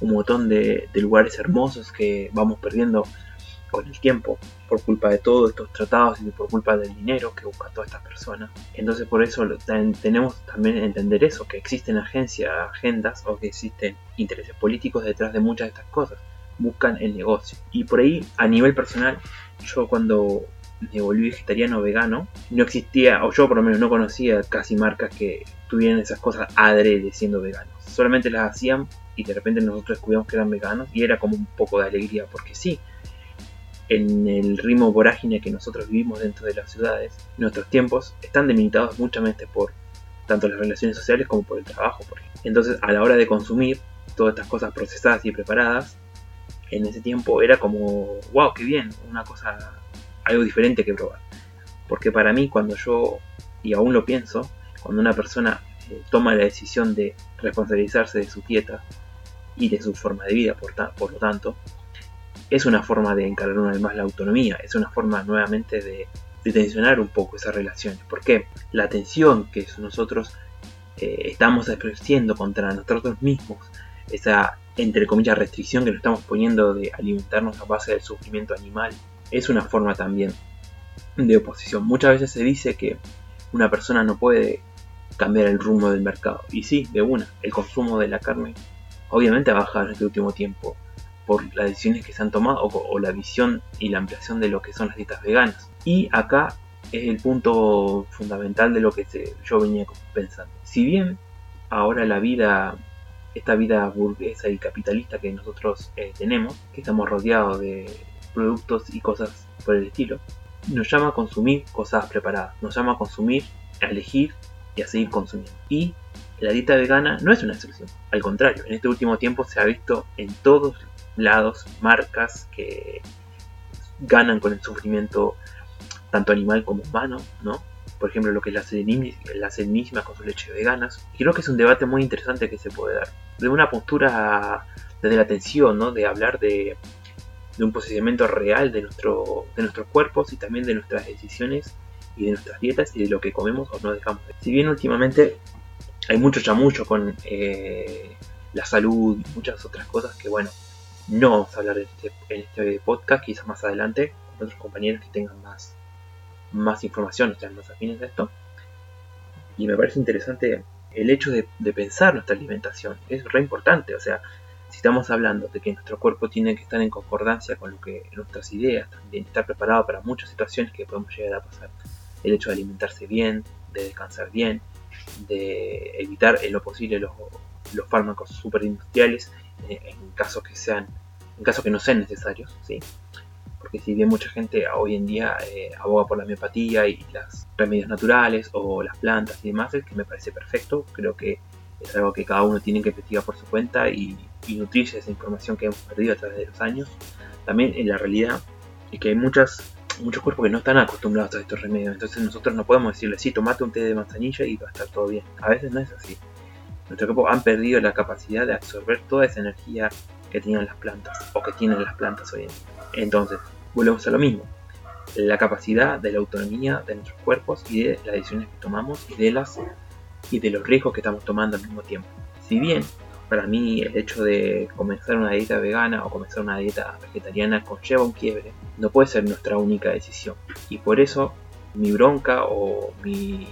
un montón de, lugares hermosos que vamos perdiendo con el tiempo por culpa de todos estos tratados y por culpa del dinero que buscan todas estas personas. Entonces por eso tenemos también entender eso, que existen agencias, agendas o que existen intereses políticos detrás de muchas de estas cosas. Buscan el negocio. Y por ahí, a nivel personal, yo cuando me volví vegetariano vegano, no existía, o yo por lo menos no conocía casi marcas que tuvieran esas cosas adrede siendo veganos. Solamente las hacían y de repente nosotros descubrimos que eran veganos y era como un poco de alegría, porque sí, en el ritmo vorágine que nosotros vivimos dentro de las ciudades, nuestros tiempos están delimitados muchamente por tanto las relaciones sociales como por el trabajo. Entonces, a la hora de consumir todas estas cosas procesadas y preparadas, en ese tiempo era como, wow, qué bien, una cosa, algo diferente que probar. Porque para mí, cuando yo, y aún lo pienso, cuando una persona eh, toma la decisión de responsabilizarse de su dieta y de su forma de vida, por, por lo tanto, es una forma de encarar una vez más la autonomía, es una forma nuevamente de, tensionar un poco esas relaciones. porque La tensión que nosotros eh, estamos ejerciendo contra nosotros mismos, esa entre comillas restricción que nos estamos poniendo de alimentarnos a base del sufrimiento animal, es una forma también de oposición. Muchas veces se dice que una persona no puede cambiar el rumbo del mercado. Y sí, de una, el consumo de la carne obviamente ha bajado en este último tiempo por las decisiones que se han tomado o, la visión y la ampliación de lo que son las dietas veganas. Y acá es el punto fundamental de lo que yo venía pensando. Si bien ahora la vida, esta vida burguesa y capitalista que nosotros eh, tenemos, que estamos rodeados de productos y cosas por el estilo, nos llama a consumir cosas preparadas, nos llama a consumir, a elegir y a seguir consumiendo. Y la dieta vegana no es una excepción, al contrario, en este último tiempo se ha visto en todos lados marcas que ganan con el sufrimiento tanto animal como humano, ¿no? Por ejemplo, lo que es la serenisma, con sus leches veganas. Creo que es un debate muy interesante que se puede dar. De una postura desde la atención, ¿no? De hablar de, un posicionamiento real de, nuestro, de nuestros cuerpos y también de nuestras decisiones y de nuestras dietas y de lo que comemos o no dejamos. Si bien últimamente hay mucho chamucho con eh, la salud y muchas otras cosas que, bueno, no vamos a hablar este, en este podcast, quizás más adelante, con otros compañeros que tengan más, más información, estén más afines de esto. Y me parece interesante el hecho de, pensar nuestra alimentación, es re importante, o sea, estamos hablando de que nuestro cuerpo tiene que estar en concordancia con lo que nuestras ideas, también estar preparado para muchas situaciones que podemos llegar a pasar. El hecho de alimentarse bien, de descansar bien, de evitar en lo posible los, los fármacos superindustriales eh, en casos que sean, en casos que no sean necesarios, ¿sí? Porque si bien mucha gente hoy en día eh, aboga por la miopatía y los remedios naturales o las plantas y demás, es que me parece perfecto, creo que es algo que cada uno tiene que investigar por su cuenta y, nutrirse de esa información que hemos perdido a través de los años. También en la realidad es que hay muchas, muchos cuerpos que no están acostumbrados a estos remedios, entonces nosotros no podemos decirle, sí, tomate un té de manzanilla y va a estar todo bien. A veces no es así nuestro cuerpo han perdido la capacidad de absorber toda esa energía que tenían las plantas o que tienen las plantas hoy en día. Entonces, volvemos a lo mismo. La capacidad de la autonomía de nuestros cuerpos y de las decisiones que tomamos y de las y de los riesgos que estamos tomando al mismo tiempo. Si bien para mí el hecho de comenzar una dieta vegana o comenzar una dieta vegetariana conlleva un quiebre, no puede ser nuestra única decisión. Y por eso mi bronca o mi,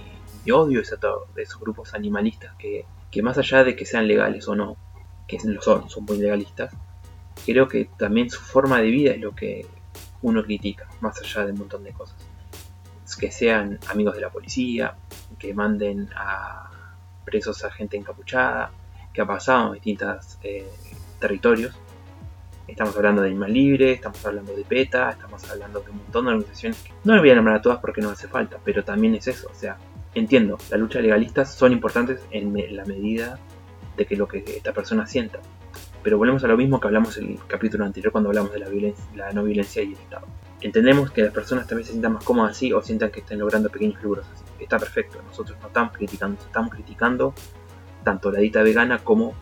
odio es a todos esos grupos animalistas que más allá de que sean legales o no, que lo son, son muy legalistas, creo que también su forma de vida es lo que uno critica, más allá de un montón de cosas. que sean amigos de la policía, que manden a presos a gente encapuchada, que ha pasado en distintos eh, territorios, Estamos hablando de Animal Libre, estamos hablando de PETA, estamos hablando de un montón de organizaciones que no me voy a nombrar a todas porque no hace falta, pero también es eso, o sea, entiendo, las luchas legalistas son importantes en la medida de que lo que esta persona sienta. Pero volvemos a lo mismo que hablamos en el capítulo anterior cuando hablamos de la, violencia, la no violencia y el Estado. Entendemos que las personas también se sientan más cómodas así o sientan que estén logrando pequeños logros así. Está perfecto, nosotros no estamos criticando, estamos criticando tanto la dieta vegana como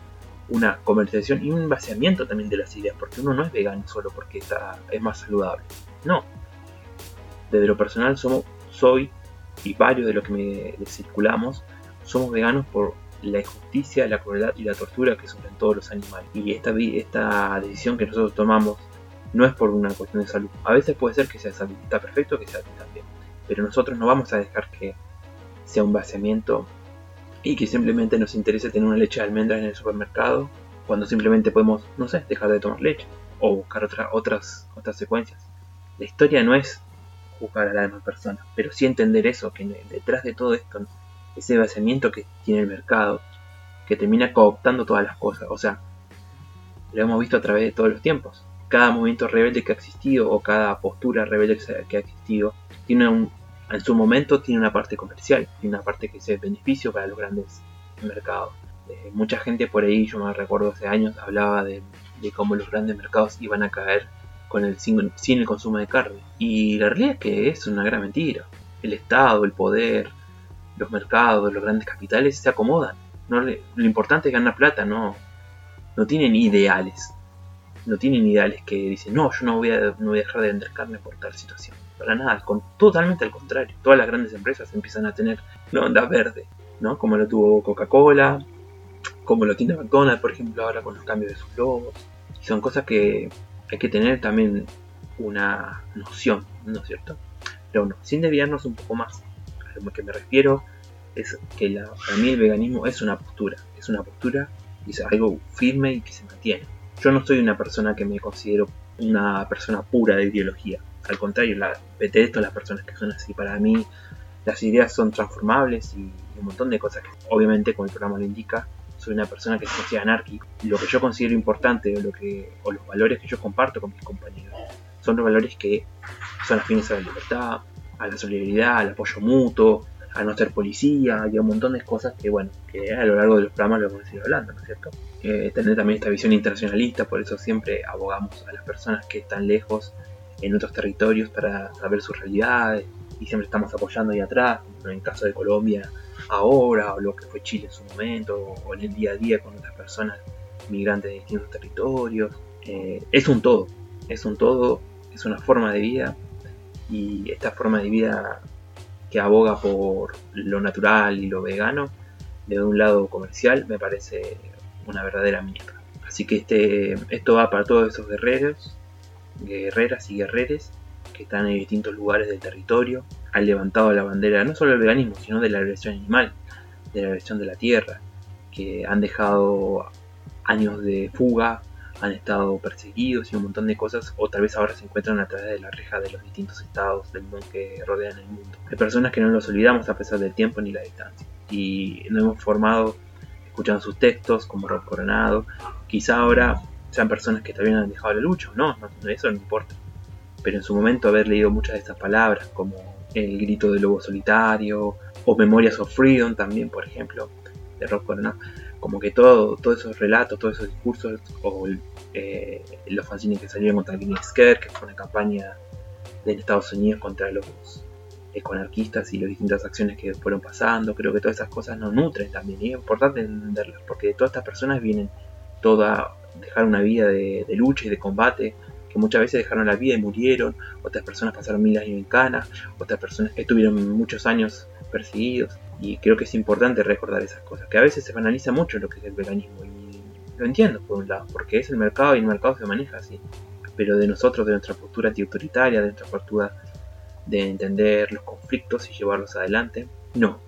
una comercialización y un vaciamiento también de las ideas, porque uno no es vegano solo porque está, es más saludable. No. Desde lo personal somos, soy y varios de los que me circulamos somos veganos por la injusticia, la crueldad y la tortura que sufren todos los animales. Y esta, esta decisión que nosotros tomamos no es por una cuestión de salud. A veces puede ser que sea salud, está perfecto que sea también. Pero nosotros no vamos a dejar que sea un vaciamiento y que simplemente nos interese tener una leche de almendras en el supermercado cuando simplemente podemos, no sé, dejar de tomar leche o buscar otra, otras, otras secuencias. La historia no es juzgar a la demás persona, pero sí entender eso, que detrás de todo esto, ese vaciamiento que tiene el mercado, que termina cooptando todas las cosas, o sea, lo hemos visto a través de todos los tiempos. Cada movimiento rebelde que ha existido o cada postura rebelde que ha existido tiene un, en su momento tiene una parte comercial, tiene una parte que es beneficio para los grandes mercados. Eh, mucha gente por ahí, yo me recuerdo hace años, hablaba de, cómo los grandes mercados iban a caer con el sin, sin el consumo de carne. Y la realidad es que es una gran mentira. El Estado, el poder, los mercados, los grandes capitales se acomodan. Lo importante es ganar plata, no, no tienen ideales. No tienen ideales que dicen, no, yo no voy, a, no voy a dejar de vender carne por tal situación. Para nada, con, totalmente al contrario. Todas las grandes empresas empiezan a tener onda verde, ¿no? Como lo tuvo Coca-Cola, como lo tiene McDonald's, por ejemplo, ahora con los cambios de sus logos. Son cosas que hay que tener también una noción, ¿no es cierto? Pero no, sin desviarnos un poco más. A lo que me refiero es que la, para mí el veganismo es una postura, es una postura y es algo firme y que se mantiene. Yo no soy una persona que me considero una persona pura de ideología. Al contrario, la, detesto a las personas que son así. Para mí las ideas son transformables y un montón de cosas que obviamente como el programa lo indica, soy una persona que se considera anárquico. Lo que yo considero importante o los valores que yo comparto con mis compañeros son los valores que son afines a la libertad, a la solidaridad, al apoyo mutuo, a no ser policía y a un montón de cosas que, bueno, que a lo largo de los programas lo hemos ido hablando, ¿no es cierto? Eh, tener también esta visión internacionalista, por eso siempre abogamos a las personas que están lejos en otros territorios para saber sus realidades y siempre estamos apoyando ahí atrás, en el caso de Colombia ahora, o lo que fue Chile en su momento, o en el día a día con otras personas migrantes de distintos territorios. Eh, es un todo, es un todo, es una forma de vida y esta forma de vida que aboga por lo natural y lo vegano, de un lado comercial, me parece una verdadera mierda. Así que este, esto va para todos esos guerreros, guerreras y guerreres que están en distintos lugares del territorio, han levantado la bandera no solo del veganismo, sino de la liberación animal, de la liberación de la tierra, que han dejado años de fuga, han estado perseguidos y un montón de cosas, o tal vez ahora se encuentran a través de la reja de los distintos estados del mundo que rodean el mundo. Hay personas que no los olvidamos a pesar del tiempo ni la distancia, y nos hemos formado escuchando sus textos como Rob Coronado, quizá ahora sean personas que también han dejado la lucha, no, no, eso no importa, pero en su momento haber leído muchas de estas palabras como El grito del lobo solitario o Memorias of Freedom también, por ejemplo, de Rob Coronado, como que todo, todos esos relatos, todos esos discursos, o eh, los fanzines que salieron contra Guinea Scare, que fue una campaña de Estados Unidos contra los ecoanarquistas y las distintas acciones que fueron pasando, creo que todas esas cosas nos nutren también, y es importante entenderlas, porque todas estas personas vienen toda dejar una vida de, de lucha y de combate, que muchas veces dejaron la vida y murieron, otras personas pasaron mil años en cana, otras personas estuvieron muchos años perseguidos, y creo que es importante recordar esas cosas, que a veces se banaliza mucho lo que es el veganismo, y lo entiendo por un lado, porque es el mercado y el mercado se maneja así, pero de nosotros, de nuestra postura antiautoritaria, de nuestra postura de entender los conflictos y llevarlos adelante, no,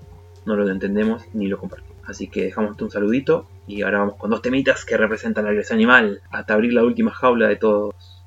no lo entendemos ni lo compartimos. Así que dejamos un saludito y ahora vamos con dos temitas que representan la agresión animal, hasta abrir la última jaula de todos.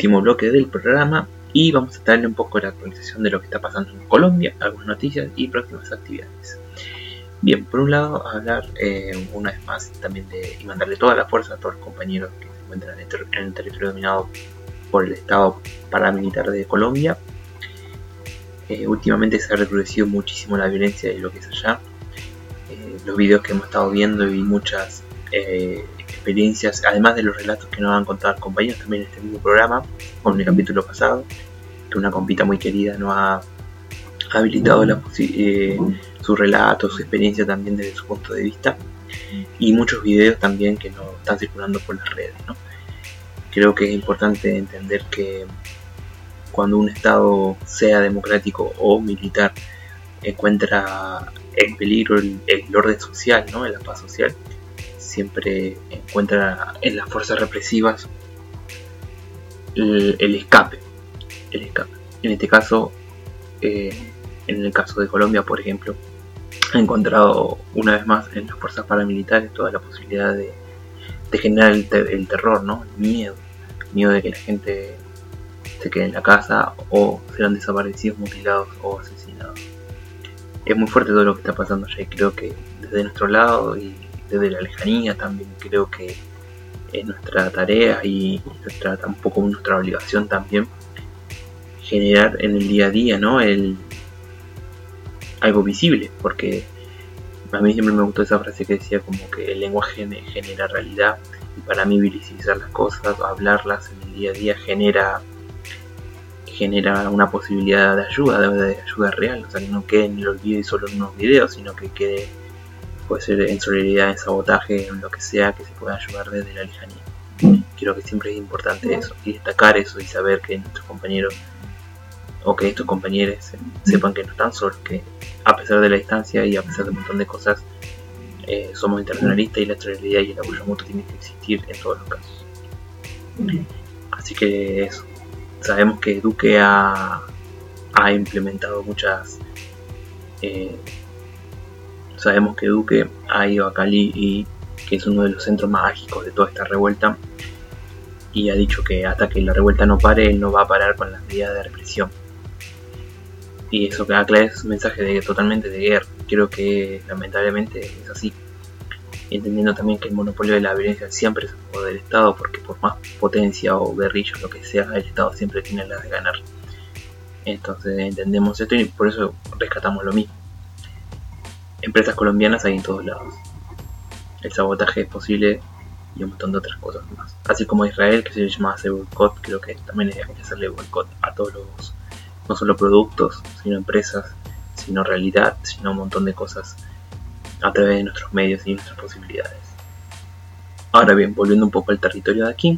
Último bloque del programa y vamos a darle un poco la actualización de lo que está pasando en Colombia, algunas noticias y próximas actividades. Bien, por un lado, hablar eh, una vez más también de y mandarle toda la fuerza a todos los compañeros que se encuentran en el, territorio dominado por el Estado paramilitar de Colombia. Eh, últimamente se ha recrudecido muchísimo la violencia de lo que es allá. Eh, los videos que hemos estado viendo y muchas experiencias, además de los relatos que nos van a contar compañeros también en este mismo programa, como en el capítulo pasado, que una compita muy querida nos ha habilitado la eh, su relato, su experiencia también desde su punto de vista, y muchos videos también que nos están circulando por las redes. ¿no? Creo que es importante entender que cuando un Estado, sea democrático o militar, encuentra en peligro el, el orden social, ¿no? la paz social, siempre encuentra en las fuerzas represivas el, escape, el escape. En este caso, eh, en el caso de Colombia, por ejemplo, ha encontrado una vez más en las fuerzas paramilitares toda la posibilidad de, generar el, el terror, ¿no? El miedo, el miedo de que la gente se quede en la casa o serán desaparecidos, mutilados o asesinados. Es muy fuerte todo lo que está pasando allá y creo que desde nuestro lado y desde la lejanía también creo que es nuestra tarea y nuestra, tampoco nuestra obligación también generar en el día a día, ¿no? El, algo visible, porque a mí siempre me gustó esa frase que decía como que el lenguaje gene- genera realidad y para mí visibilizar las cosas, hablarlas en el día a día genera genera una posibilidad de ayuda, de ayuda real, o sea que no quede en el olvido y solo en unos videos, sino que quede puede ser en solidaridad, en sabotaje, en lo que sea que se pueda ayudar desde la lejanía. Creo que siempre es importante eso y destacar eso y saber que nuestros compañeros o que estos compañeros sepan que no están solos, que a pesar de la distancia y a pesar de un montón de cosas, eh, somos internacionalistas y la solidaridad y el apoyo mutuo tienen que existir en todos los casos. Así que eso. Sabemos que Duque ha, ha implementado muchas. eh, sabemos que Duque ha ido a Cali y que es uno de los centros mágicos de toda esta revuelta y ha dicho que hasta que la revuelta no pare, él no va a parar con las medidas de represión. Y eso que aclara es un mensaje de, totalmente de guerra. Creo que lamentablemente es así. Entendiendo también que el monopolio de la violencia siempre es poder del Estado, porque por más potencia o guerrilla lo que sea, el Estado siempre tiene las de ganar. Entonces entendemos esto y por eso rescatamos lo mismo. Empresas colombianas hay en todos lados. el sabotaje es posible y un montón de otras cosas más. Así como Israel, que se llama hacer boicot, creo que también hay que hacerle boicot a todos los, no solo productos, sino empresas, sino realidad, sino un montón de cosas a través de nuestros medios y nuestras posibilidades. Ahora bien, volviendo un poco al territorio de aquí,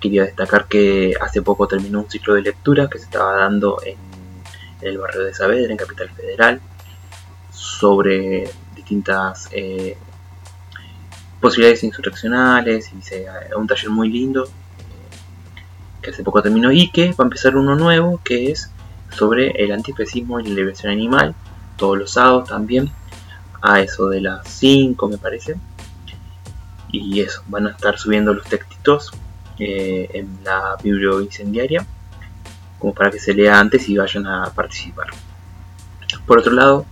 quería destacar que hace poco terminó un ciclo de lectura que se estaba dando en, el barrio de Saavedra, en Capital Federal, sobre distintas eh, posibilidades insurreccionales y se, un taller muy lindo que hace poco terminó y que va a empezar uno nuevo que es sobre el antifascismo y la liberación animal todos los sábados también a eso de las 5 me parece. Y eso van a estar subiendo los textitos eh, en la biblio incendiaria como para que se lea antes y vayan a participar. Por otro lado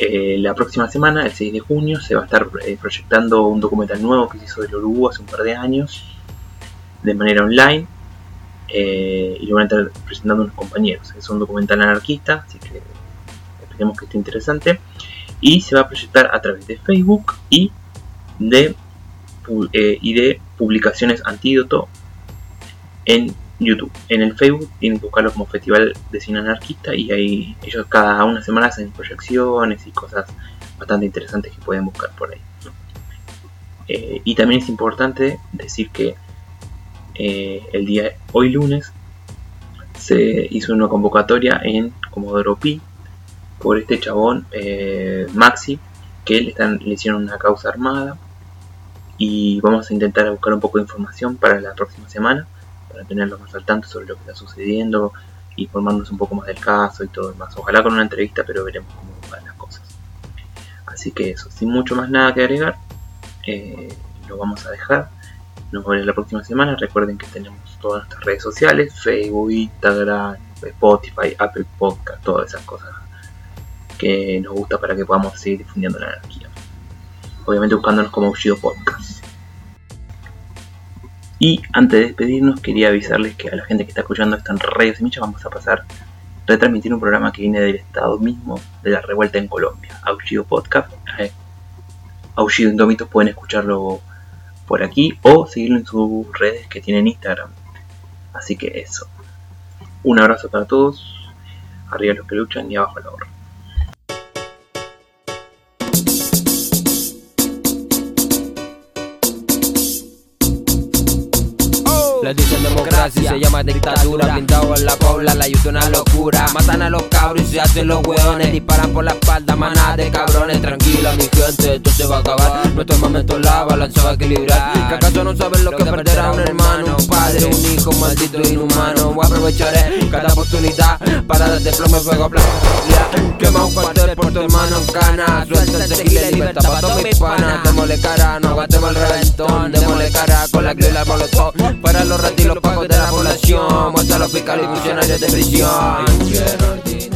eh, la próxima semana, el 6 de junio, se va a estar eh, proyectando un documental nuevo que se hizo del Uruguay hace un par de años, de manera online, eh, y lo van a estar presentando unos compañeros. Es un documental anarquista, así que esperemos que esté interesante. Y se va a proyectar a través de Facebook y de, y de publicaciones Antídoto en YouTube. En el Facebook tienen que buscarlo como Festival de Cine Anarquista y ahí ellos cada una semana hacen proyecciones y cosas bastante interesantes que pueden buscar por ahí. Eh, y también es importante decir que eh, el día hoy lunes se hizo una convocatoria en Comodoro Pi por este chabón eh, Maxi que le, están, le hicieron una causa armada y vamos a intentar buscar un poco de información para la próxima semana para tenerlos más al tanto sobre lo que está sucediendo, informarnos un poco más del caso y todo demás. Ojalá con una entrevista, pero veremos cómo van las cosas. Así que eso, sin mucho más nada que agregar, eh, lo vamos a dejar. Nos vemos la próxima semana. Recuerden que tenemos todas nuestras redes sociales, Facebook, Instagram, Spotify, Apple Podcast, todas esas cosas que nos gusta para que podamos seguir difundiendo la anarquía. Obviamente buscándonos como Ushido Podcast. Y antes de despedirnos, quería avisarles que a la gente que está escuchando esta en Radio Semilla vamos a pasar retransmitir un programa que viene del estado mismo de la revuelta en Colombia, Aullido Podcast. Eh, Aullido Indómitos pueden escucharlo por aquí o seguirlo en sus redes que tienen Instagram. Así que eso. Un abrazo para todos. Arriba los que luchan y abajo la horra. Le dicen democracia, se llama dictadura Pintado en la pobla, la ayuda una locura. Matan a los cabros y se hacen los hueones. Disparan por la espalda, manada de cabrones. Tranquila mi gente, esto se va a acabar. Nuestro momento la balanza va a equilibrar. Que acaso no saben lo que perder a un hermano Un padre, un hijo, maldito e inhumano. Voy aprovecharé cada oportunidad Para darte plomo y fuego a Quema un cuartel por tu hermano en cana. Suelta el tequila y libertad para todos mis panas. Démosle cara, no aguantemos el reventón. Démosle cara con la y la molotov Para los ratilos pagos de la población Muestra a los fiscales y funcionarios de prisión